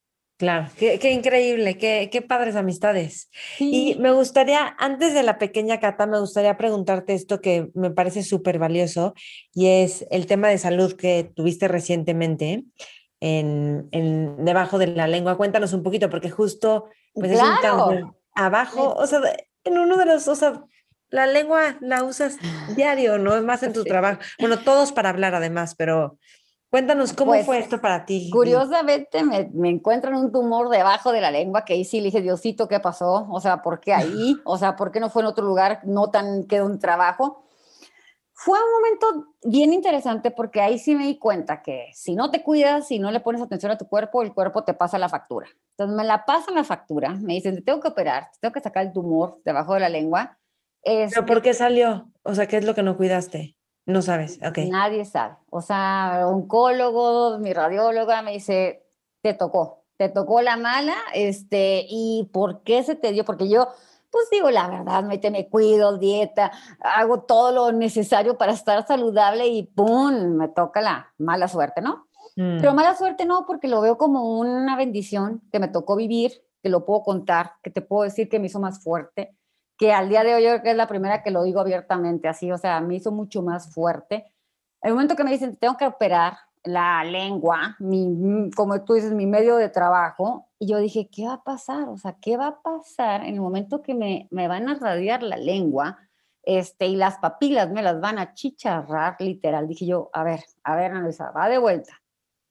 Claro, qué, increíble, qué, qué, padres amistades. Y me gustaría, antes de la pequeña cata, me gustaría preguntarte esto que me parece súper valioso y es el tema de salud que tuviste recientemente. en, en, debajo de la lengua. Cuéntanos un poquito, porque justo pues es un cáncer abajo, o sea, en uno de los, o sea, la lengua la usas diario, ¿no? Es más en tu trabajo. Bueno, todos para hablar además, pero cuéntanos cómo pues, fue esto para ti. Curiosamente me, me encuentran un tumor debajo de la lengua que ahí sí le dije, Diosito, ¿qué pasó? O sea, ¿por qué ahí? O sea, ¿por qué no fue en otro lugar? No tan quedó un trabajo. Fue un momento bien interesante porque ahí sí me di cuenta que si no te cuidas, si no le pones atención a tu cuerpo, el cuerpo te pasa la factura. Entonces me la pasan la factura, me dicen, te tengo que operar, te tengo que sacar el tumor debajo de la lengua ¿Pero por qué salió? O sea, ¿qué es lo que no cuidaste? No sabes, ok. Nadie sabe. O sea, oncólogo, mi radióloga me dice, te tocó, te tocó la mala, este, ¿y por qué se te dio? Porque yo, pues digo la verdad, me, me cuido, dieta, hago todo lo necesario para estar saludable y ¡pum! me toca la mala suerte, ¿no? Pero mm. mala suerte no, porque lo veo como una bendición que me tocó vivir, que lo puedo contar, que te puedo decir que me hizo más fuerte, que al día de hoy yo creo que es la primera que lo digo abiertamente así, o sea, me hizo mucho más fuerte. El momento que me dicen, tengo que operar la lengua, mi, como tú dices, mi medio de trabajo, y yo dije, ¿qué va a pasar? O sea, ¿qué va a pasar en el momento que me, me van a radiar la lengua? Este, y las papilas me las van a chicharrar, literal. Dije yo, a ver, a ver, Ana va de vuelta.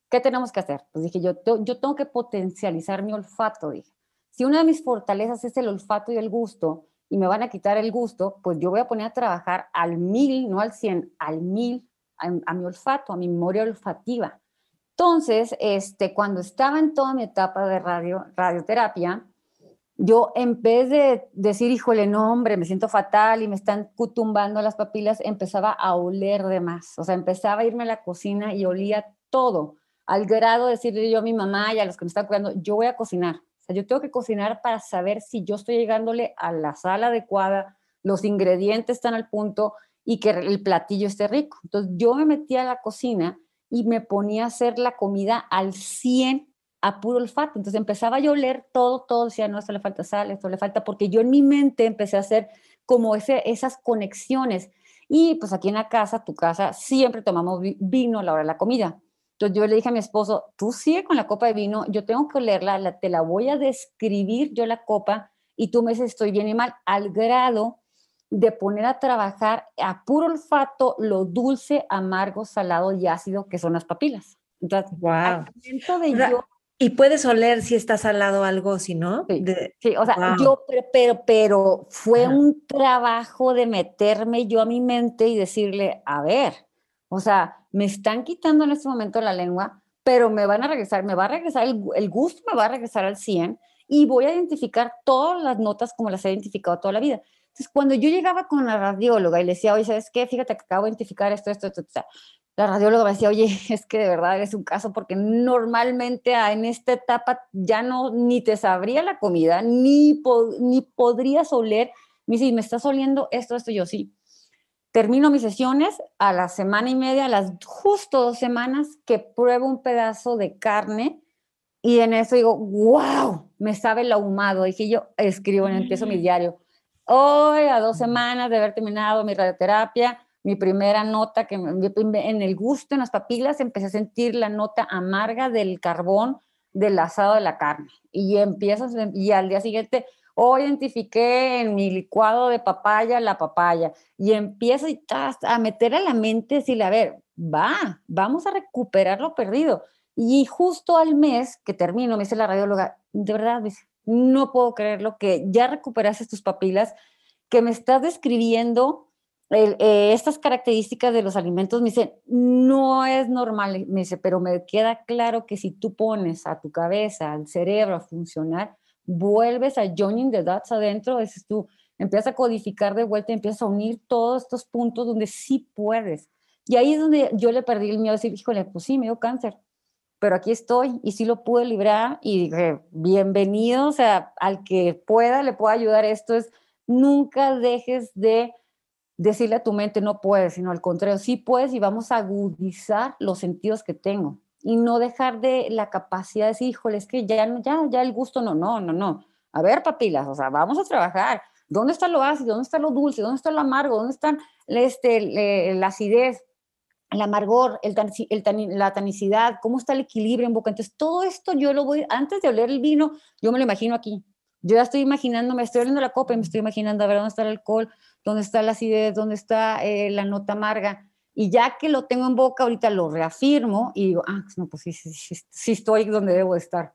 ¿Qué tenemos que hacer? Pues dije yo, yo tengo que potencializar mi olfato, dije. Si una de mis fortalezas es el olfato y el gusto, y me van a quitar el gusto, pues yo voy a poner a trabajar al mil, no al cien, al mil, a, mi olfato, a mi memoria olfativa. Entonces, este, cuando estaba en toda mi etapa de radio, radioterapia, yo en vez de decir, híjole, no, hombre, me siento fatal y me están tumbando las papilas, empezaba a oler de más. O sea, empezaba a irme a la cocina y olía todo, al grado de decirle yo a mi mamá y a los que me están cuidando, yo voy a cocinar yo tengo que cocinar para saber si yo estoy llegándole a la sala adecuada, los ingredientes están al punto y que el platillo esté rico. Entonces yo me metía a la cocina y me ponía a hacer la comida al 100 a puro olfato. Entonces empezaba a oler todo, todo, decía, no, esto le falta sal, esto le falta, porque yo en mi mente empecé a hacer como esas conexiones. Y pues aquí en la casa, tu casa, siempre tomamos vino a la hora de la comida. Entonces yo le dije a mi esposo, tú sigue con la copa de vino, yo tengo que olerla, te la voy a describir yo la copa y tú me dices estoy bien y mal, al grado de poner a trabajar a puro olfato lo dulce, amargo, salado y ácido que son las papilas. Entonces, wow. y puedes oler si está salado algo, si no. Sí, o sea, yo, pero, pero fue un trabajo de meterme yo a mi mente y decirle, a ver, o sea, me están quitando en este momento la lengua, pero me van a regresar, me va a regresar el, gusto, me va a regresar al 100 y voy a identificar todas las notas como las he identificado toda la vida. Entonces, cuando yo llegaba con la radióloga y le decía, oye, ¿sabes qué? Fíjate que acabo de identificar esto, esto, esto, esto. La radióloga me decía, oye, es que de verdad es un caso porque normalmente en esta etapa ya no ni te sabría la comida, ni, ni podrías oler. Me dice, ¿me estás oliendo esto, esto? Yo sí termino mis sesiones a la semana y media, a las justo dos semanas que pruebo un pedazo de carne y en eso digo, wow, me sabe el ahumado. Dije yo, escribo, en empiezo mi mm. diario. Hoy, a dos semanas de haber terminado mi radioterapia, mi primera nota que en el gusto, en las papilas, empecé a sentir la nota amarga del carbón del asado de la carne. Y empiezas, y al día siguiente Hoy identifiqué en mi licuado de papaya la papaya y empiezo a meter a la mente, decirle, a ver, va, vamos a recuperar lo perdido. Y justo al mes que termino, me dice la radióloga, de verdad, no puedo creerlo que ya recuperaste tus papilas, que me estás describiendo eh, estas características de los alimentos. Me dice, no es normal, me dice, pero me queda claro que si tú pones a tu cabeza, al cerebro a funcionar, vuelves a joining the dots adentro, es tú, empiezas a codificar de vuelta, empiezas a unir todos estos puntos donde sí puedes. Y ahí es donde yo le perdí el miedo de decir, híjole, pues sí, me dio cáncer, pero aquí estoy y sí lo pude librar y dije, bienvenido, o sea, al que pueda, le pueda ayudar. Esto es, nunca dejes de decirle a tu mente, no puedes, sino al contrario, sí puedes y vamos a agudizar los sentidos que tengo y no dejar de la capacidad de decir, híjole, es que ya, ya, ya el gusto no, no, no, no. A ver, papilas, o sea, vamos a trabajar. ¿Dónde está lo ácido? ¿Dónde está lo dulce? ¿Dónde está lo amargo? ¿Dónde está este, la acidez? el amargor, el, la tanicidad, cómo está el equilibrio en boca. Entonces, todo esto yo lo voy, antes de oler el vino, yo me lo imagino aquí. Yo ya estoy imaginando, me estoy oliendo la copa y me estoy imaginando a ver dónde está el alcohol, dónde está la acidez, dónde está eh, la nota amarga. Y ya que lo tengo en boca, ahorita lo reafirmo y digo, ah, no, pues sí, sí, sí, estoy donde debo de estar.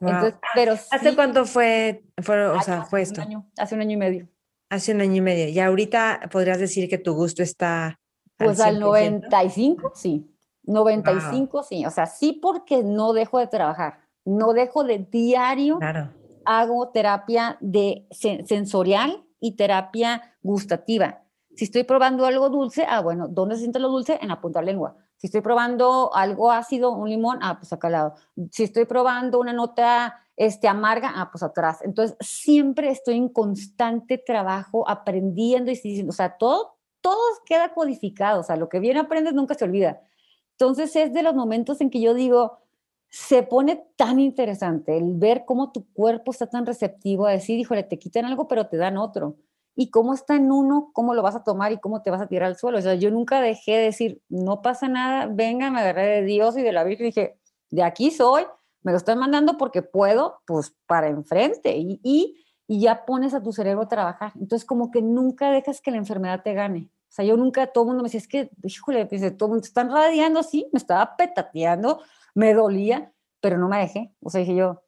Entonces, pero ¿Hace cuánto fue, fue, o sea, fue esto? hace un año y medio. Hace un año y medio. Y ahorita podrías decir que tu gusto está pues al, 95, sí. 95, sí. O sea, sí porque no dejo de trabajar. No dejo de diario. Claro. Hago terapia de sensorial y terapia gustativa. Si estoy probando algo dulce, ah, bueno, ¿dónde se siente lo dulce? En la punta de la lengua. Si estoy probando algo ácido, un limón, ah, pues acá al lado. Si estoy probando una nota este, amarga, ah, pues atrás. Entonces, siempre estoy en constante trabajo, aprendiendo y diciendo, o sea, todo, todo queda codificado, o sea, lo que bien aprendes nunca se olvida. Entonces es de los momentos en que yo digo, se pone tan interesante el ver cómo tu cuerpo está tan receptivo a decir, híjole, te quitan algo, pero te dan otro. Y cómo está en uno, cómo lo vas a tomar y cómo te vas a tirar al suelo. O sea, yo nunca dejé de decir, no pasa nada, venga, me agarré de Dios y de la Virgen y dije, de aquí soy, me lo están mandando porque puedo, pues para enfrente. Y, y ya pones a tu cerebro a trabajar. Entonces, como que nunca dejas que la enfermedad te gane. O sea, yo nunca, todo el mundo me decía, es que, híjole, dice, todo el mundo están radiando así, me estaba petateando, me dolía, pero no me dejé. O sea, dije yo,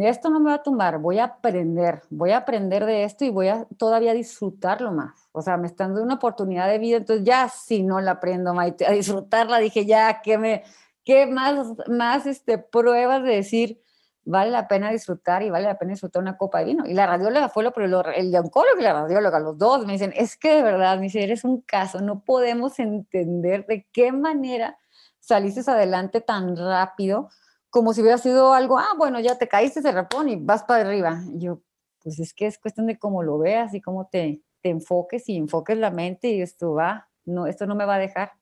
esto no me va a tumbar, voy a aprender, voy a aprender de esto y voy a todavía disfrutarlo más. O sea, me están dando una oportunidad de vida, entonces ya si no la aprendo, a disfrutarla, dije ya, ¿qué, me, qué más, más este, pruebas de decir? vale la pena disfrutar y vale la pena disfrutar una copa de vino. Y la radióloga fue lo, pero el oncólogo y la radióloga, los dos, me dicen, es que de verdad, me dice, eres un caso, no podemos entender de qué manera saliste adelante tan rápido, como si hubiera sido algo, ah, bueno, ya te caíste, se repone y vas para arriba. Y yo, pues es que es cuestión de cómo lo veas y cómo te, te enfoques y enfoques la mente y esto va, no, esto no me va a dejar.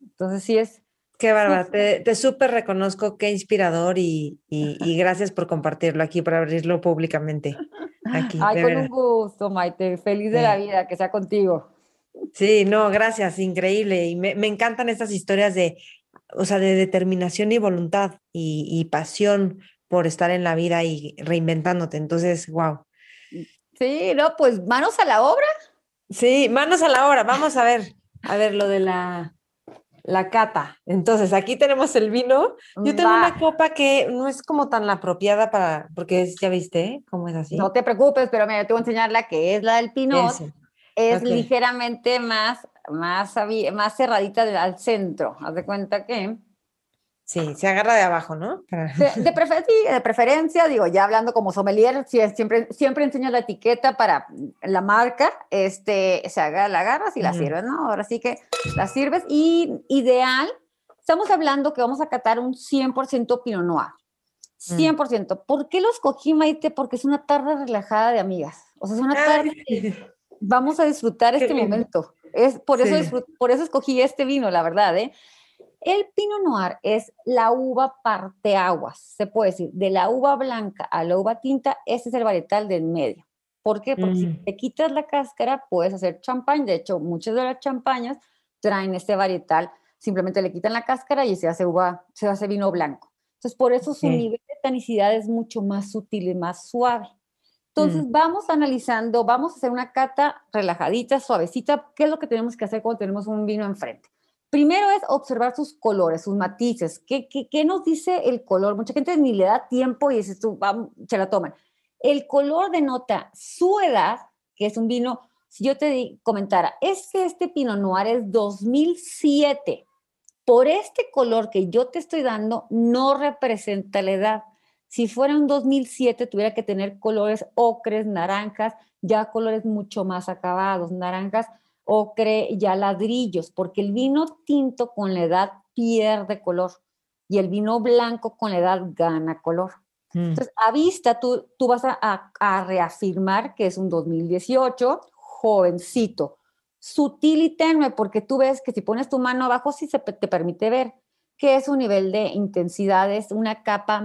Entonces sí es, Qué bárbaro, te, te súper reconozco, qué inspirador y, y, gracias por compartirlo aquí, por abrirlo públicamente. Aquí, Ay, con un gusto, Maite, feliz de la vida, que sea contigo. Sí, no, gracias, increíble. Y me, me encantan estas historias de, o sea, de determinación y voluntad y, y, pasión por estar en la vida y reinventándote. Entonces, wow. Sí, no, pues manos a la obra. Sí, manos a la obra. Vamos a ver, a ver lo de la la cata. Entonces, aquí tenemos el vino. Yo tengo una copa que no es como tan la apropiada para, porque es, ya viste, cómo es así. No te preocupes, pero me te voy a enseñar la que es la del Pinot. Es ligeramente más, más, más cerradita al centro. Haz de cuenta que Sí, se agarra de abajo, ¿no? De, de, preferencia, digo, ya hablando como sommelier, siempre, siempre enseño la etiqueta para la marca, este, se agarra, la agarras y la sirves, ¿no? Ahora sí que la sirves y ideal, estamos hablando que vamos a catar un 100% Pinot Noir. 100%. Mm. ¿Por qué lo escogí, Maite? Porque es una tarde relajada de amigas. O sea, es una tarde que vamos a disfrutar este momento. Es, por, eso por eso escogí este vino, la verdad, ¿eh? El Pinot Noir es la uva parteaguas, se puede decir, de la uva blanca a la uva tinta, ese es el varietal del medio. ¿Por qué? Porque si mm. te quitas la cáscara, puedes hacer champán. De hecho, muchas de las champañas traen este varietal, simplemente le quitan la cáscara y se hace uva, se hace vino blanco. Entonces, por eso su nivel de tanicidad es mucho más sutil y más suave. Entonces, mm. vamos analizando, vamos a hacer una cata relajadita, suavecita. ¿Qué es lo que tenemos que hacer cuando tenemos un vino enfrente? Primero es observar sus colores, sus matices. ¿Qué, qué, nos dice el color? Mucha gente ni le da tiempo y dice, tú, vamos, se la toman. El color denota su edad, que es un vino, si yo te comentara, es que este Pinot Noir es 2007. Por este color que yo te estoy dando, no representa la edad. Si fuera un 2007, tuviera que tener colores ocres, naranjas, ya colores mucho más acabados, naranjas ocre, ya ladrillos, porque el vino tinto con la edad pierde color y el vino blanco con la edad gana color. Mm. Entonces, a vista, tú, tú vas a, a, reafirmar que es un 2018, jovencito, sutil y tenue, porque tú ves que si pones tu mano abajo, sí se te permite ver que es un nivel de intensidad, es una capa,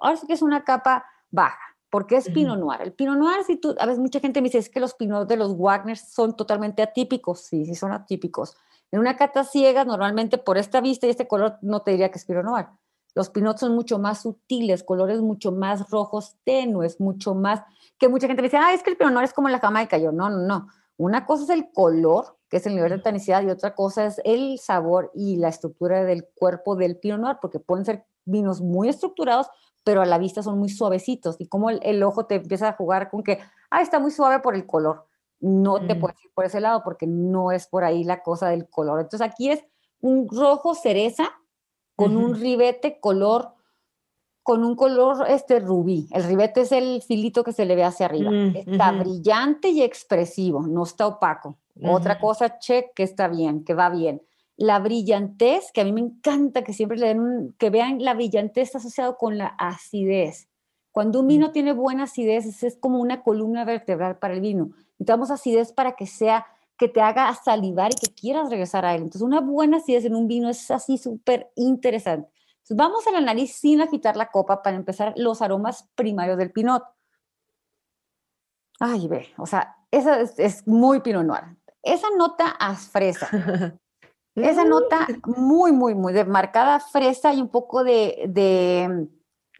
ahora sí que es una capa baja porque es Pinot Noir. El Pinot Noir, si tú, a veces mucha gente me dice, es que los Pinot de los Wagner son totalmente atípicos. Sí, sí son atípicos. En una cata ciega, normalmente por esta vista y este color, no te diría que es Pinot Noir. Los Pinot son mucho más sutiles, colores mucho más rojos tenues, mucho más, que mucha gente me dice, ah, es que el Pinot Noir es como la Jamaica. Yo, no, no, no. Una cosa es el color, que es el nivel de tanicidad, y otra cosa es el sabor y la estructura del cuerpo del Pinot Noir, porque pueden ser vinos muy estructurados, pero a la vista son muy suavecitos. Y como el, ojo te empieza a jugar con que, ah, está muy suave por el color. No te puedes ir por ese lado porque no es por ahí la cosa del color. Entonces aquí es un rojo cereza con un ribete color, con un color este rubí. El ribete es el filito que se le ve hacia arriba. Mm, está brillante y expresivo, no está opaco. Otra cosa, check, que está bien, que va bien la brillantez, que a mí me encanta que siempre le den un, que vean la brillantez está asociado con la acidez. Cuando un vino mm. tiene buena acidez, es, como una columna vertebral para el vino. Necesitamos acidez para que sea, que te haga salivar y que quieras regresar a él. Entonces, una buena acidez en un vino es así súper interesante. Entonces, vamos a la nariz sin agitar la copa para empezar los aromas primarios del pinot. Ay, ve, o sea, esa es, es muy pinot noir. Esa nota a fresa, Esa nota muy, muy, muy de marcada fresa y un poco de, de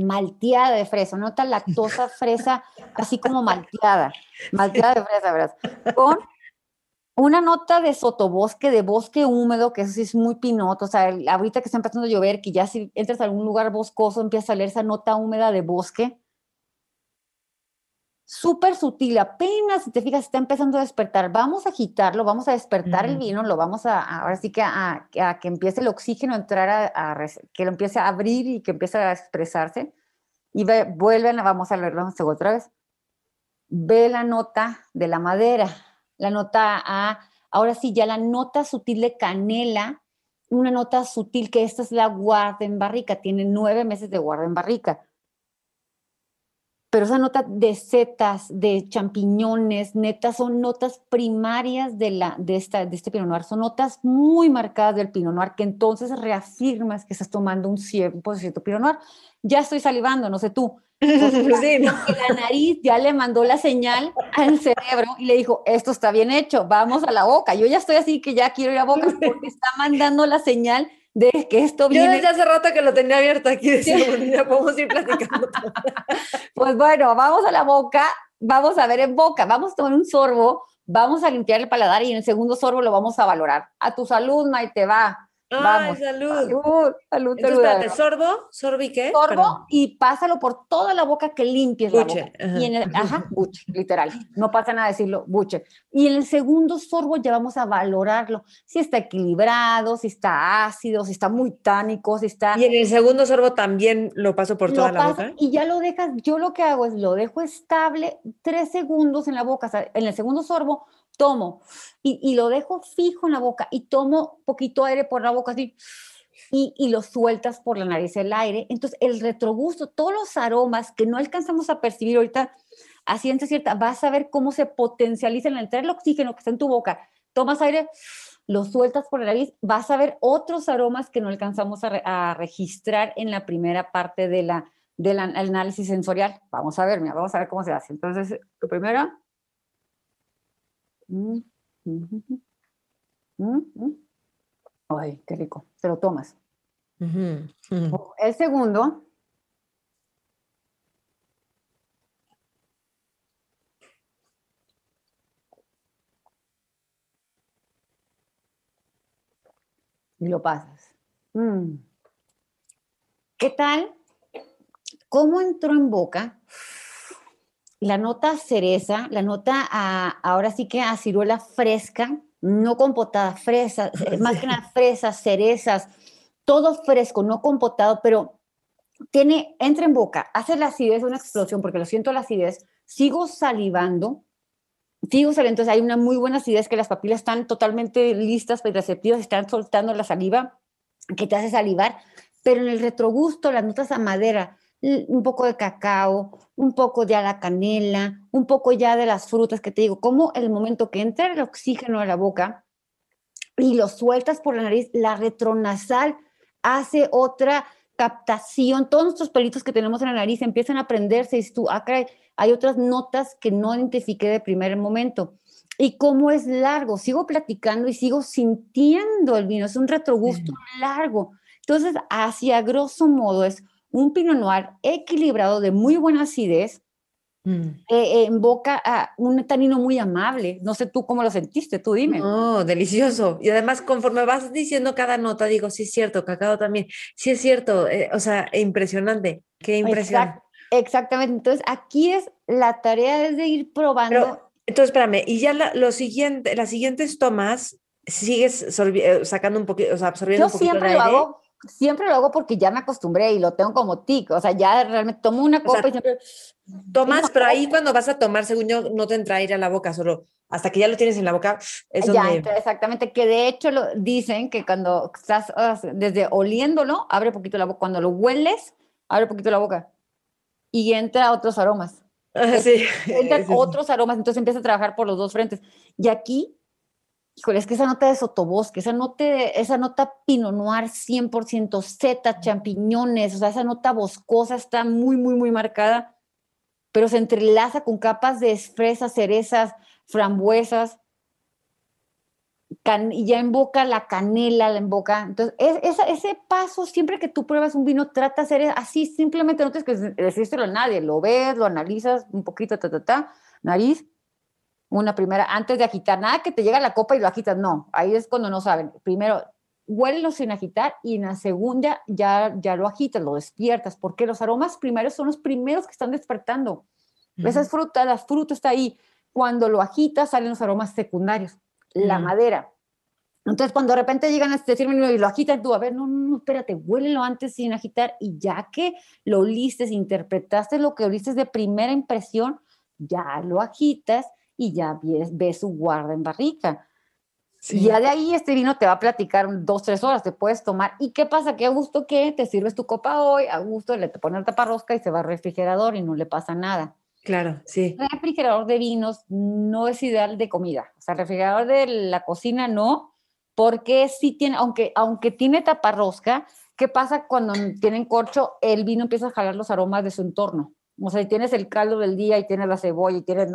malteada de fresa, nota lactosa fresa, así como malteada, malteada de fresa, ¿verdad? Con una nota de sotobosque, de bosque húmedo, que eso sí es muy pinoto, o sea, ahorita que está empezando a llover, que ya si entras a algún lugar boscoso, empieza a salir esa nota húmeda de bosque, súper sutil, apenas si te fijas, está empezando a despertar. Vamos a agitarlo, vamos a despertar el vino, lo vamos a, ahora sí que a, que empiece el oxígeno a entrar, a, que lo empiece a abrir y que empiece a expresarse. Y ve, vuelven, vamos a leerlo otra vez. Ve la nota de la madera, la nota A, ahora sí, ya la nota sutil de canela, una nota sutil que esta es la guarda en barrica, tiene nueve meses de guarda en barrica pero esa nota de setas, de champiñones, netas, son notas primarias de, la, de, esta, de este Pinot Noir, son notas muy marcadas del Pinot Noir, que entonces reafirmas que estás tomando un 100% Pinot Noir. Ya estoy salivando, no sé tú. La nariz ya le mandó la señal al cerebro y le dijo, esto está bien hecho, vamos a la boca. Yo ya estoy así que ya quiero ir a boca porque está mandando la señal de que esto viene. Yo desde hace rato que lo tenía abierto aquí, decía, ya podemos ir platicando. pues bueno, vamos a la boca, vamos a ver en boca, vamos a tomar un sorbo, vamos a limpiar el paladar y en el segundo sorbo lo vamos a valorar. A tu salud, Maite, va. Ay, salud. Salud, salud. Entonces, espérate, sorbo, sorbo y qué? Sorbo y pásalo por toda la boca que limpies buche, la boca. Y en el, ajá, buche, literal. No pasa nada decirlo, buche. Y en el segundo sorbo ya vamos a valorarlo. Si está equilibrado, si está ácido, si está muy tánico, si está... Y en el segundo sorbo también lo paso por toda la boca. Y ya lo dejas, yo lo que hago es lo dejo estable tres segundos en la boca. O sea, en el segundo sorbo tomo y, lo dejo fijo en la boca y tomo poquito aire por la boca así y, y, lo sueltas por la nariz el aire. Entonces el retrogusto, todos los aromas que no alcanzamos a percibir ahorita a ciencia cierta, vas a ver cómo se potencializa al entrar el oxígeno que está en tu boca. Tomas aire, lo sueltas por la nariz, vas a ver otros aromas que no alcanzamos a, registrar en la primera parte de la, del análisis sensorial. Vamos a ver, mira, vamos a ver cómo se hace. Entonces, lo primero Ay, qué rico. Te lo tomas. El segundo. Y lo pasas. Mm. ¿Qué tal? ¿Cómo entró en boca? La nota cereza, la nota ahora sí que a ciruela fresca, no compotada, fresa, eh, más que nada fresas, cerezas, todo fresco, no compotado, pero tiene, entra en boca, hace la acidez una explosión, porque lo siento la acidez, sigo salivando, sigo saliendo, entonces hay una muy buena acidez que las papilas están totalmente listas y receptivas, están soltando la saliva que te hace salivar, pero en el retrogusto, las notas a madera, un poco de cacao, un poco ya la canela, un poco ya de las frutas que te digo, como el momento que entra el oxígeno a la boca y lo sueltas por la nariz, la retronasal hace otra captación, todos nuestros pelitos que tenemos en la nariz empiezan a prenderse y tú, ah, hay otras notas que no identifiqué de primer momento. y cómo es largo. Sigo platicando y sigo sintiendo el vino. Es un retrogusto largo. Entonces, hacia grosso modo es un Pinot Noir equilibrado de muy buena acidez, mm. eh, en boca a un tanino muy amable. No sé tú cómo lo sentiste, tú dime. Oh, delicioso. Y además, conforme vas diciendo cada nota, digo, sí es cierto, cacao también. Sí es cierto, eh, o sea, impresionante. Qué impresionante. exactamente. Entonces, aquí es la tarea es de ir probando. entonces, espérame, y ya lo siguiente, las siguientes tomas, sigues eh, sacando un poquito, o sea, absorbiendo un poquito siempre de aire. Lo hago siempre lo hago porque ya me acostumbré y lo tengo como tic, o sea, ya realmente tomo una copa y siempre... Tomas, pero ahí cuando vas a tomar, según yo, no te entra aire a la boca, solo hasta que ya lo tienes en la boca, Ya, exactamente, que de hecho lo dicen que cuando estás desde oliéndolo, abre poquito la boca, cuando lo hueles, abre poquito la boca y entra otros aromas. Ah, sí. Entran otros aromas, entonces empieza a trabajar por los dos frentes. Y aquí híjole, es que esa nota de sotobosque, esa nota, esa nota Pinot Noir 100%, seta, champiñones, o sea, esa nota boscosa está muy, muy, muy marcada, pero se entrelaza con capas de fresas, cerezas, frambuesas, y ya boca la canela, la boca. Entonces, es, ese paso, siempre que tú pruebas un vino, trata de hacer así, simplemente no tienes que decírselo a nadie, lo ves, lo analizas un poquito, ta, ta, ta, nariz, una primera, antes de agitar, nada que te llega la copa y lo agitas, no, ahí es cuando no saben. Primero, huélelo sin agitar y en la segunda ya, ya lo agitas, lo despiertas, porque los aromas primarios son los primeros que están despertando. Esa es fruta, la fruta está ahí. Cuando lo agitas salen los aromas secundarios, la madera. Entonces, cuando de repente llegan a decirme y lo agitan, tú, a ver, no, no, espérate, huélelo antes sin agitar y ya que lo oliste, interpretaste lo que oliste de primera impresión, ya lo agitas y ya ves, su guarda en barrica. Y ya de ahí este vino te va a platicar dos, tres horas, te puedes tomar. ¿Y qué pasa? Que a gusto que te sirves tu copa hoy, a gusto le te pones el taparrosca y se va al refrigerador y no le pasa nada. Claro, sí. El refrigerador de vinos no es ideal de comida. O sea, el refrigerador de la cocina no, porque sí tiene, aunque, aunque tiene taparrosca, ¿qué pasa cuando tienen corcho? El vino empieza a jalar los aromas de su entorno. O sea, si tienes el caldo del día y tienes la cebolla y tienes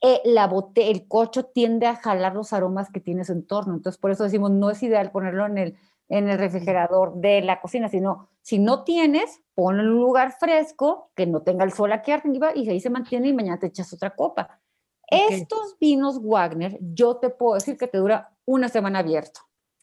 eh, la bote, el cocho tiende a jalar los aromas que tiene su entorno. Entonces, por eso decimos, no es ideal ponerlo en el, en el refrigerador de la cocina, sino si no tienes, ponlo en un lugar fresco, que no tenga el sol aquí arriba y ahí se mantiene y mañana te echas otra copa. Estos vinos Wagner, yo te puedo decir que te dura una semana abierto.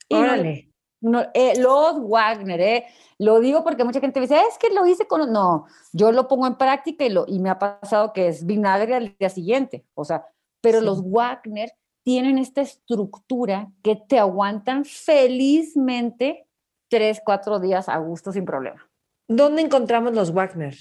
Órale. No, eh, los Wagner, eh, lo digo porque mucha gente dice, es que lo hice con... No, yo lo pongo en práctica y, lo, y me ha pasado que es vinagre al día siguiente, o sea, pero los Wagner tienen esta estructura que te aguantan felizmente tres, cuatro días a gusto sin problema. ¿Dónde encontramos los Wagner?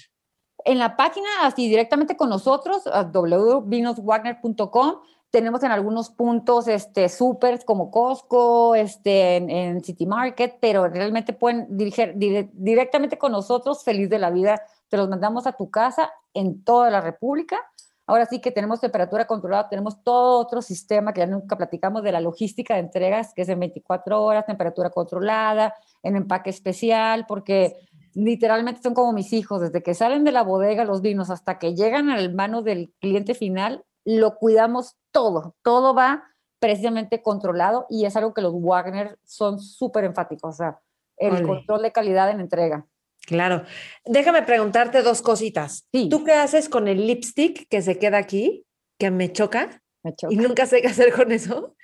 En la página, así directamente con nosotros, www.vinoswagner.com tenemos en algunos puntos este, súper como Costco, este, en, City Market, pero realmente pueden dirigir directamente con nosotros, feliz de la vida. Te los mandamos a tu casa en toda la República. Ahora sí que tenemos temperatura controlada, tenemos todo otro sistema que ya nunca platicamos de la logística de entregas, que es en 24 horas, temperatura controlada, en empaque especial, porque literalmente son como mis hijos, desde que salen de la bodega los vinos hasta que llegan al mano del cliente final, lo cuidamos todo, todo va precisamente controlado y es algo que los Wagner son súper enfáticos, o sea, el control de calidad en entrega. Claro. Déjame preguntarte dos cositas. ¿Tú qué haces con el lipstick que se queda aquí, que me choca? Me choca. Y nunca sé qué hacer con eso.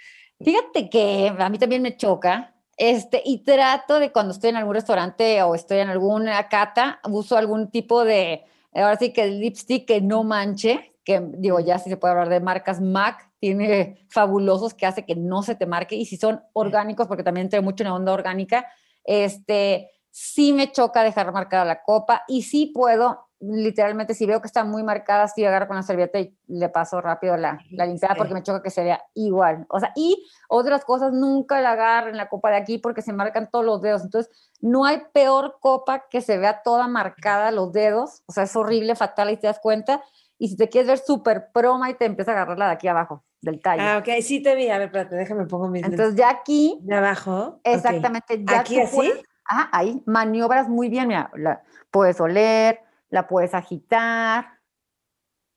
Fíjate que a mí también me choca. Este, y trato de cuando estoy en algún restaurante o estoy en alguna cata, uso algún tipo de, ahora sí que el lipstick que no manche, que digo, ya si se puede hablar de marcas, MAC tiene fabulosos que hace que no se te marque y si son orgánicos, porque también tengo mucho una onda orgánica, este, sí me choca dejar marcada la copa y sí puedo, literalmente, si veo que está muy marcada, sí agarro con la servilleta y le paso rápido la, la limpiada porque me choca que se vea igual. O sea, y otras cosas nunca la agarro en la copa de aquí porque se marcan todos los dedos. Entonces, no hay peor copa que se vea toda marcada los dedos. O sea, es horrible, fatal y te das cuenta y si te quieres ver súper proma y te empieza a agarrar la de aquí abajo, del tallo. Ah, ok, sí te vi. A ver, espérate, déjame pongo mis... Entonces ya aquí... De abajo. Exactamente. Ya ¿Aquí así? ajá, ahí maniobras muy bien. Mira, la puedes oler, la puedes agitar.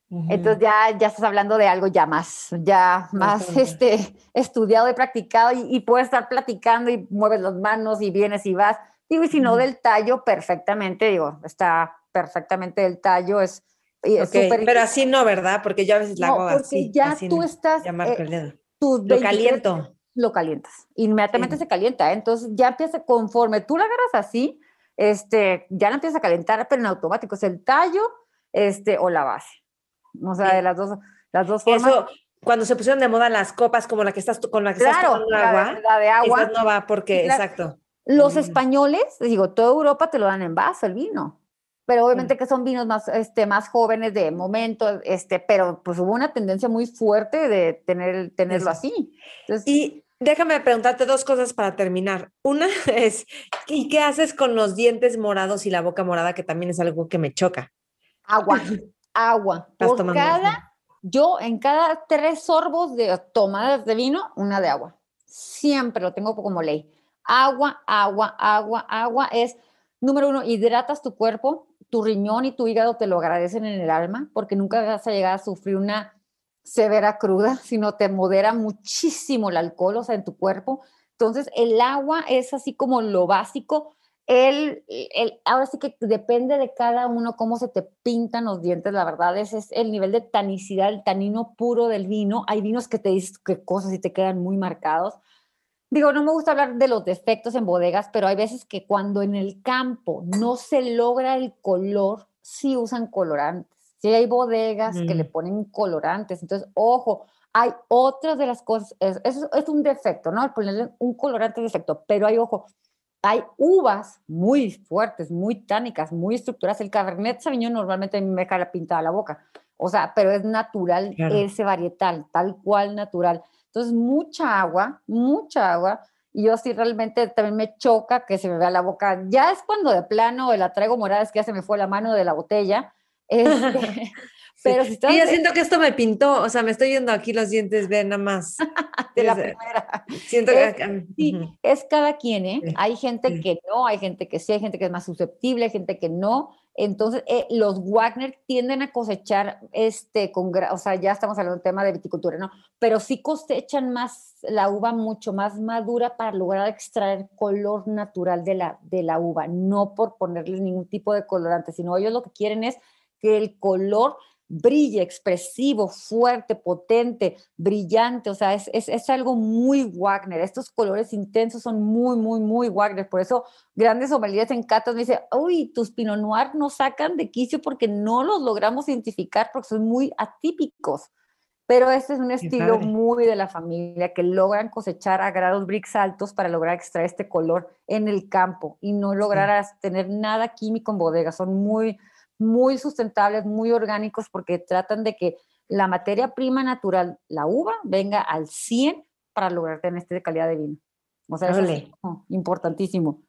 Entonces ya, ya estás hablando de algo ya más, ya más este, estudiado y practicado y, puedes estar platicando y mueves las manos y vienes y vas. Digo, y si no del tallo, perfectamente, digo, está perfectamente del tallo, es, pero así no, ¿verdad? Porque yo a veces la hago así. ya tú estás... Dedo. lo caliento. Lo calientas. Inmediatamente se calienta. ¿eh? Entonces ya empieza, conforme tú la agarras así, este, ya no empieza a calentar, pero en automático es el tallo este, o la base. O sea, de las dos, las dos formas. Eso, cuando se pusieron de moda las copas como la que estás con la que estás tomando agua, la de agua. no va porque, exacto. Los españoles, digo, toda Europa te lo dan en vaso el vino pero obviamente que son vinos más, este, más jóvenes de momento, este, pero pues hubo una tendencia muy fuerte de tener, tenerlo así. y déjame preguntarte dos cosas para terminar. Una es, ¿y qué haces con los dientes morados y la boca morada, que también es algo que me choca? Agua, agua. Por cada, yo en cada tres sorbos de tomadas de vino, una de agua. Siempre lo tengo como ley. Agua, agua, agua, agua es, número uno, hidratas tu cuerpo, tu riñón y tu hígado te lo agradecen en el alma, porque nunca vas a llegar a sufrir una severa cruda, sino te modera muchísimo el alcohol, o sea, en tu cuerpo. Entonces, el agua es así como lo básico. El, el, ahora sí que depende de cada uno cómo se te pintan los dientes, la verdad, ese es el nivel de tanicidad, el tanino puro del vino. Hay vinos que te dicen qué cosas y te quedan muy marcados. Digo, no me gusta hablar de los defectos en bodegas, pero hay veces que cuando en el campo no se logra el color, sí usan colorantes. Sí hay bodegas que le mm. ponen colorantes. Entonces, ojo, hay otras de las cosas, eso es, un defecto, ¿no? El ponerle un colorante es defecto, pero hay, ojo, hay uvas muy fuertes, muy tánicas, muy estructuradas. El Cabernet Sauvignon normalmente me deja la pintada la boca, o sea, pero es natural ese varietal, tal cual natural. Entonces, mucha agua, mucha agua. Y yo sí realmente también me choca que se me vea la boca. Ya es cuando de plano la traigo morada, es que ya se me fue la mano de la botella. Este, pero si estás... yo siento que esto me pintó, o sea, me estoy viendo aquí los dientes, ven nada más. de la primera. Siento es, que... Sí, es cada quien, ¿eh? Hay gente que no, hay gente que sí, hay gente que es más susceptible, hay gente que no. Entonces, eh, los Wagner tienden a cosechar, este, con, o sea, ya estamos hablando del tema de viticultura, ¿no? Pero sí cosechan más la uva mucho más madura para lograr extraer color natural de la, de la uva, no por ponerle ningún tipo de colorante, sino ellos lo que quieren es que el color brille, expresivo, fuerte, potente, brillante, o sea, es, es, es, algo muy Wagner. Estos colores intensos son muy, muy, muy Wagner. Por eso grandes sommeliers en catas me dicen, uy, tus Pinot Noir nos sacan de quicio porque no los logramos identificar porque son muy atípicos. Pero este es un estilo muy de la familia que logran cosechar a grados bricks altos para lograr extraer este color en el campo y no lograr tener nada químico en bodega. Son muy, muy sustentables, muy orgánicos, porque tratan de que la materia prima natural, la uva, venga al 100 para lograr tener este de calidad de vino. O sea, eso es importantísimo.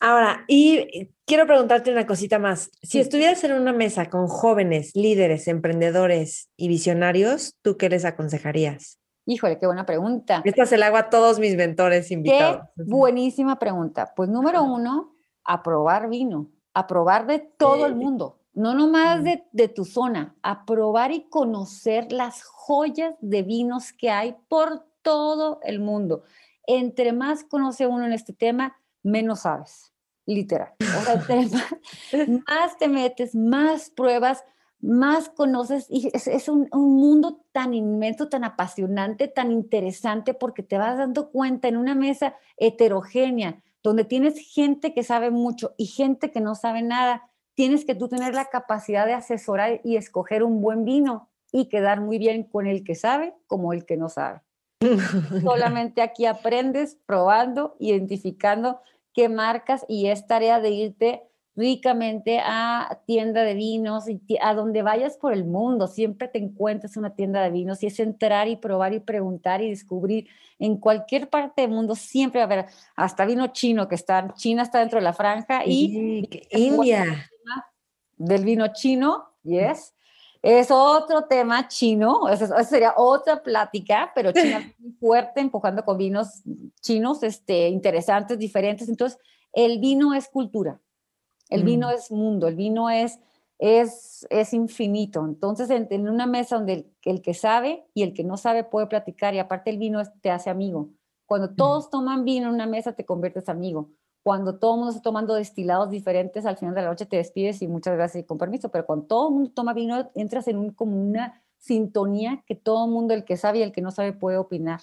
Ahora, y quiero preguntarte una cosita más. Si estuvieras en una mesa con jóvenes, líderes, emprendedores y visionarios, ¿tú qué les aconsejarías? Híjole, qué buena pregunta. Esta se la hago a todos mis mentores invitados. Qué buenísima pregunta. Pues número uno, aprobar vino, aprobar de todo el mundo no nomás de, de, tu zona, a probar y conocer las joyas de vinos que hay por todo el mundo. Entre más conoce uno en este tema, menos sabes, literal. O sea, más, te metes, más pruebas, más conoces y es, un, un, mundo tan inmenso, tan apasionante, tan interesante porque te vas dando cuenta en una mesa heterogénea donde tienes gente que sabe mucho y gente que no sabe nada tienes que tú tener la capacidad de asesorar y escoger un buen vino y quedar muy bien con el que sabe como el que no sabe. Solamente aquí aprendes probando, identificando qué marcas y es tarea de irte ricamente a tienda de vinos, y a donde vayas por el mundo, siempre te encuentras una tienda de vinos y es entrar y probar y preguntar y descubrir. En cualquier parte del mundo siempre va a haber hasta vino chino que está, China está dentro de la franja y India del vino chino, yes. Es otro tema chino, esa sería otra plática, pero China muy fuerte empujando con vinos chinos este, interesantes, diferentes. Entonces, el vino es cultura, el vino mm. es mundo, el vino es es, es infinito. Entonces, en, una mesa donde el, el, que sabe y el que no sabe puede platicar y aparte el vino te hace amigo. Cuando todos toman vino en una mesa te conviertes amigo. Cuando todo el mundo está tomando destilados diferentes, al final de la noche te despides y muchas gracias y con permiso. Pero cuando todo el mundo toma vino, entras en un, como una sintonía que todo el mundo, el que sabe y el que no sabe, puede opinar.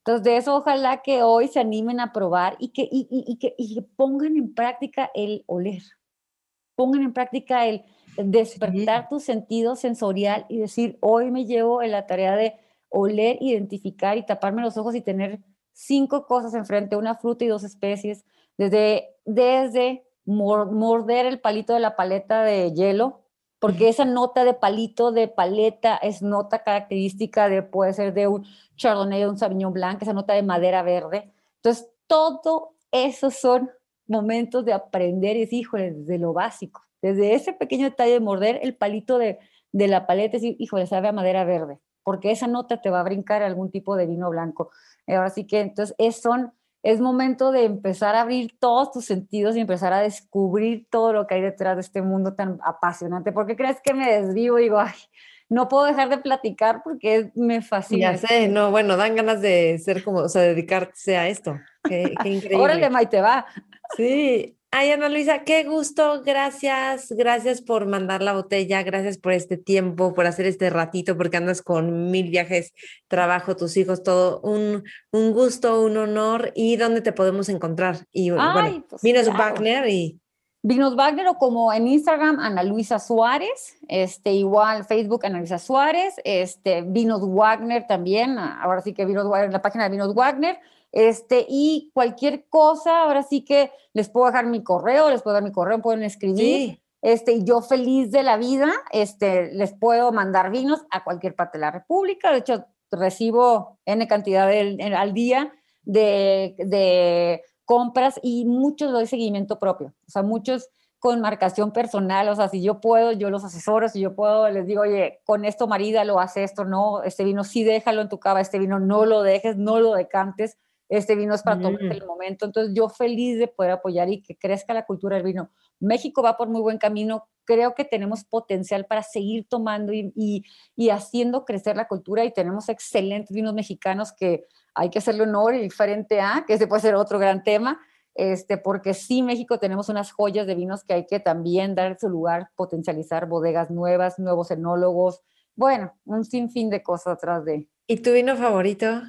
Entonces, de eso ojalá que hoy se animen a probar y que, y, y, que, y que pongan en práctica el oler. Pongan en práctica el despertar tu sentido sensorial y decir, hoy me llevo en la tarea de oler, identificar y taparme los ojos y tener cinco cosas enfrente, una fruta y dos especies, desde, desde morder el palito de la paleta de hielo, porque esa nota de palito de paleta es nota característica de, puede ser de un chardonnay, de un sauvignon blanc, esa nota de madera verde. Entonces, todo esos son momentos de aprender y decir, híjole, desde lo básico, desde ese pequeño detalle de morder el palito de, de la paleta decir, híjole, sabe a madera verde, porque esa nota te va a brincar algún tipo de vino blanco. Ahora sí que entonces es, son, es momento de empezar a abrir todos tus sentidos y empezar a descubrir todo lo que hay detrás de este mundo tan apasionante. ¿Por qué crees que me desvivo y digo, ay, no puedo dejar de platicar porque me fascina? Ya sé, no, bueno, dan ganas de ser como, o sea, dedicarse a esto. Qué, qué increíble. Órale, Maite, va. Sí, Ay, Ana Luisa, qué gusto. Gracias, gracias por mandar la botella, gracias por este tiempo, por hacer este ratito, porque andas con mil viajes, trabajo, tus hijos, todo. Un, un gusto, un honor. ¿Y dónde te podemos encontrar? Y bueno, pues Vinos Wagner y... Vinos Wagner o como en Instagram, Ana Luisa Suárez, este, igual Facebook, Ana Luisa Suárez, este, Vinos Wagner también, ahora sí que Vinos Wagner, la página de Vinos Wagner este, y cualquier cosa, ahora sí que les puedo dejar mi correo, les puedo dar mi correo, pueden escribir. Este, y yo feliz de la vida, este, les puedo mandar vinos a cualquier parte de la República. De hecho, recibo N cantidad al día de, de compras y muchos doy seguimiento propio. O sea, muchos con marcación personal, o sea, si yo puedo, yo los asesoro, si yo puedo, les digo, oye, con esto marida lo hace esto, no, este vino sí déjalo en tu cava, este vino no lo dejes, no lo decantes, este vino es para tomar mm. el momento. Entonces yo feliz de poder apoyar y que crezca la cultura del vino. México va por muy buen camino. Creo que tenemos potencial para seguir tomando y, y, haciendo crecer la cultura y tenemos excelentes vinos mexicanos que hay que hacerle honor y diferente a, que ese puede ser otro gran tema, este, porque sí, México tenemos unas joyas de vinos que hay que también dar su lugar, potencializar bodegas nuevas, nuevos enólogos, bueno, un sinfín de cosas atrás de. ¿Y tu vino favorito?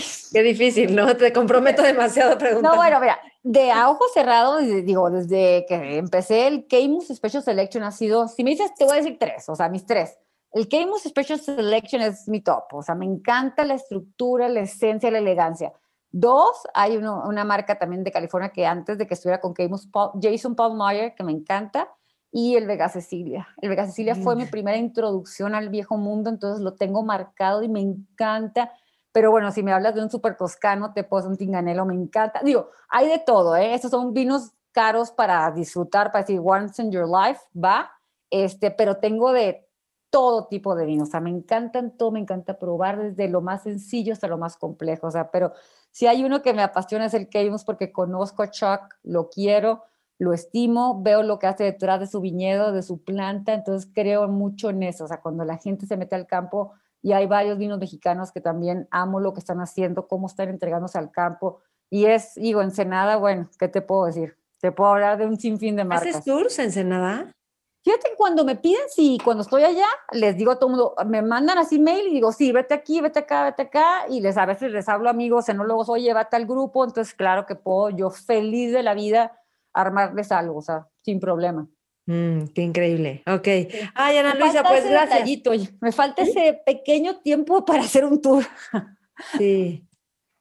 Qué difícil, ¿no? Te comprometo demasiado a preguntar. No, bueno, mira, de a ojos cerrados, digo, desde que empecé el Keimus Special Selection ha sido, si me dices, te voy a decir tres, o sea, mis tres. El Keimus Special Selection es mi top, o sea, me encanta la estructura, la esencia, la elegancia. Dos, hay una marca también de California que antes de que estuviera con Keimus, Jason Paul Meyer, que me encanta, y el Vega Cecilia. El Vega Cecilia fue mi mm. primera introducción al viejo mundo, entonces lo tengo marcado y me encanta pero bueno, si me hablas de un super toscano, te puedo un tinganelo, me encanta. Digo, hay de todo, ¿eh? Estos son vinos caros para disfrutar, para decir once in your life, va. Este, pero tengo de todo tipo de vinos, o sea, me encantan todo, me encanta probar desde lo más sencillo hasta lo más complejo, o sea, pero si hay uno que me apasiona es el Keimus porque conozco a Chuck, lo quiero, lo estimo, veo lo que hace detrás de su viñedo, de su planta, entonces creo mucho en eso, o sea, cuando la gente se mete al campo, y hay varios vinos mexicanos que también amo lo que están haciendo, cómo están entregándose al campo. Y es, digo, Ensenada, bueno, ¿qué te puedo decir? Te puedo hablar de un sinfín de marcas. ¿Haces tours Ensenada? Fíjate, cuando me piden, sí, cuando estoy allá, les digo a todo el mundo, me mandan así mail y digo, sí, vete aquí, vete acá, vete acá, y les a veces les hablo amigos, enólogos, oye, vete al grupo, entonces claro que puedo yo feliz de la vida armarles algo, o sea, sin problema. Mm, qué increíble. Ok. Ay, Ana Luisa, pues gracias. Me falta ese pequeño tiempo para hacer un tour. Sí.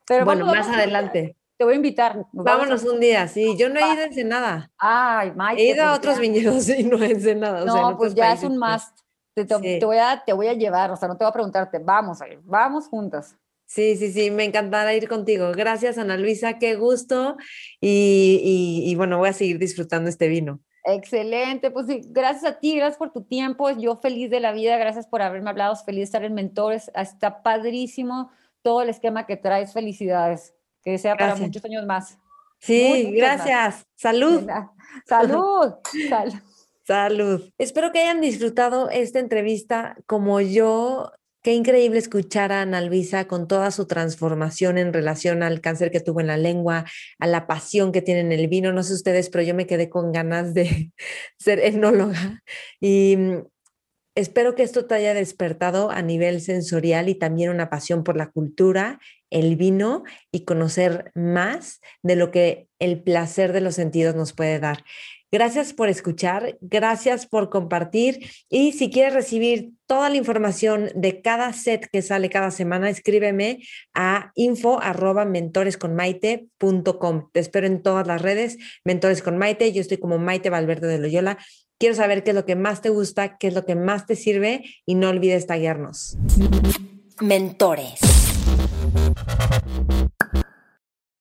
Pero bueno, más adelante. Te voy a invitar. Vámonos un día, sí. Yo no he ido a Ensenada. Ay, Mike. He ido a pues otros viñedos y no a Ensenada. No, pues ya es un must. Te, voy a, te voy a llevar, o sea, no te voy a preguntarte. Vamos a ir, vamos juntas. Sí, sí, sí, me encantará ir contigo. Gracias, Ana Luisa, qué gusto. y, y bueno, voy a seguir disfrutando este vino. Excelente, pues sí, gracias a ti, gracias por tu tiempo, yo feliz de la vida, gracias por haberme hablado, feliz de estar en Mentores, está padrísimo todo el esquema que traes, felicidades, que sea para muchos años más. Sí, gracias, salud. Salud. Salud. Espero que hayan disfrutado esta entrevista como yo. Qué increíble escuchar a Ana Luisa con toda su transformación en relación al cáncer que tuvo en la lengua, a la pasión que tiene en el vino. No sé ustedes, pero yo me quedé con ganas de ser etnóloga y mm, espero que esto te haya despertado a nivel sensorial y también una pasión por la cultura, el vino y conocer más de lo que el placer de los sentidos nos puede dar. Gracias por escuchar, gracias por compartir y si quieres recibir toda la información de cada set que sale cada semana, escríbeme a info arroba mentoresconmaite.com. Te espero en todas las redes, Mentores con Maite, yo estoy como Maite Valverde de Loyola. Quiero saber qué es lo que más te gusta, qué es lo que más te sirve y no olvides taguearnos. Mentores.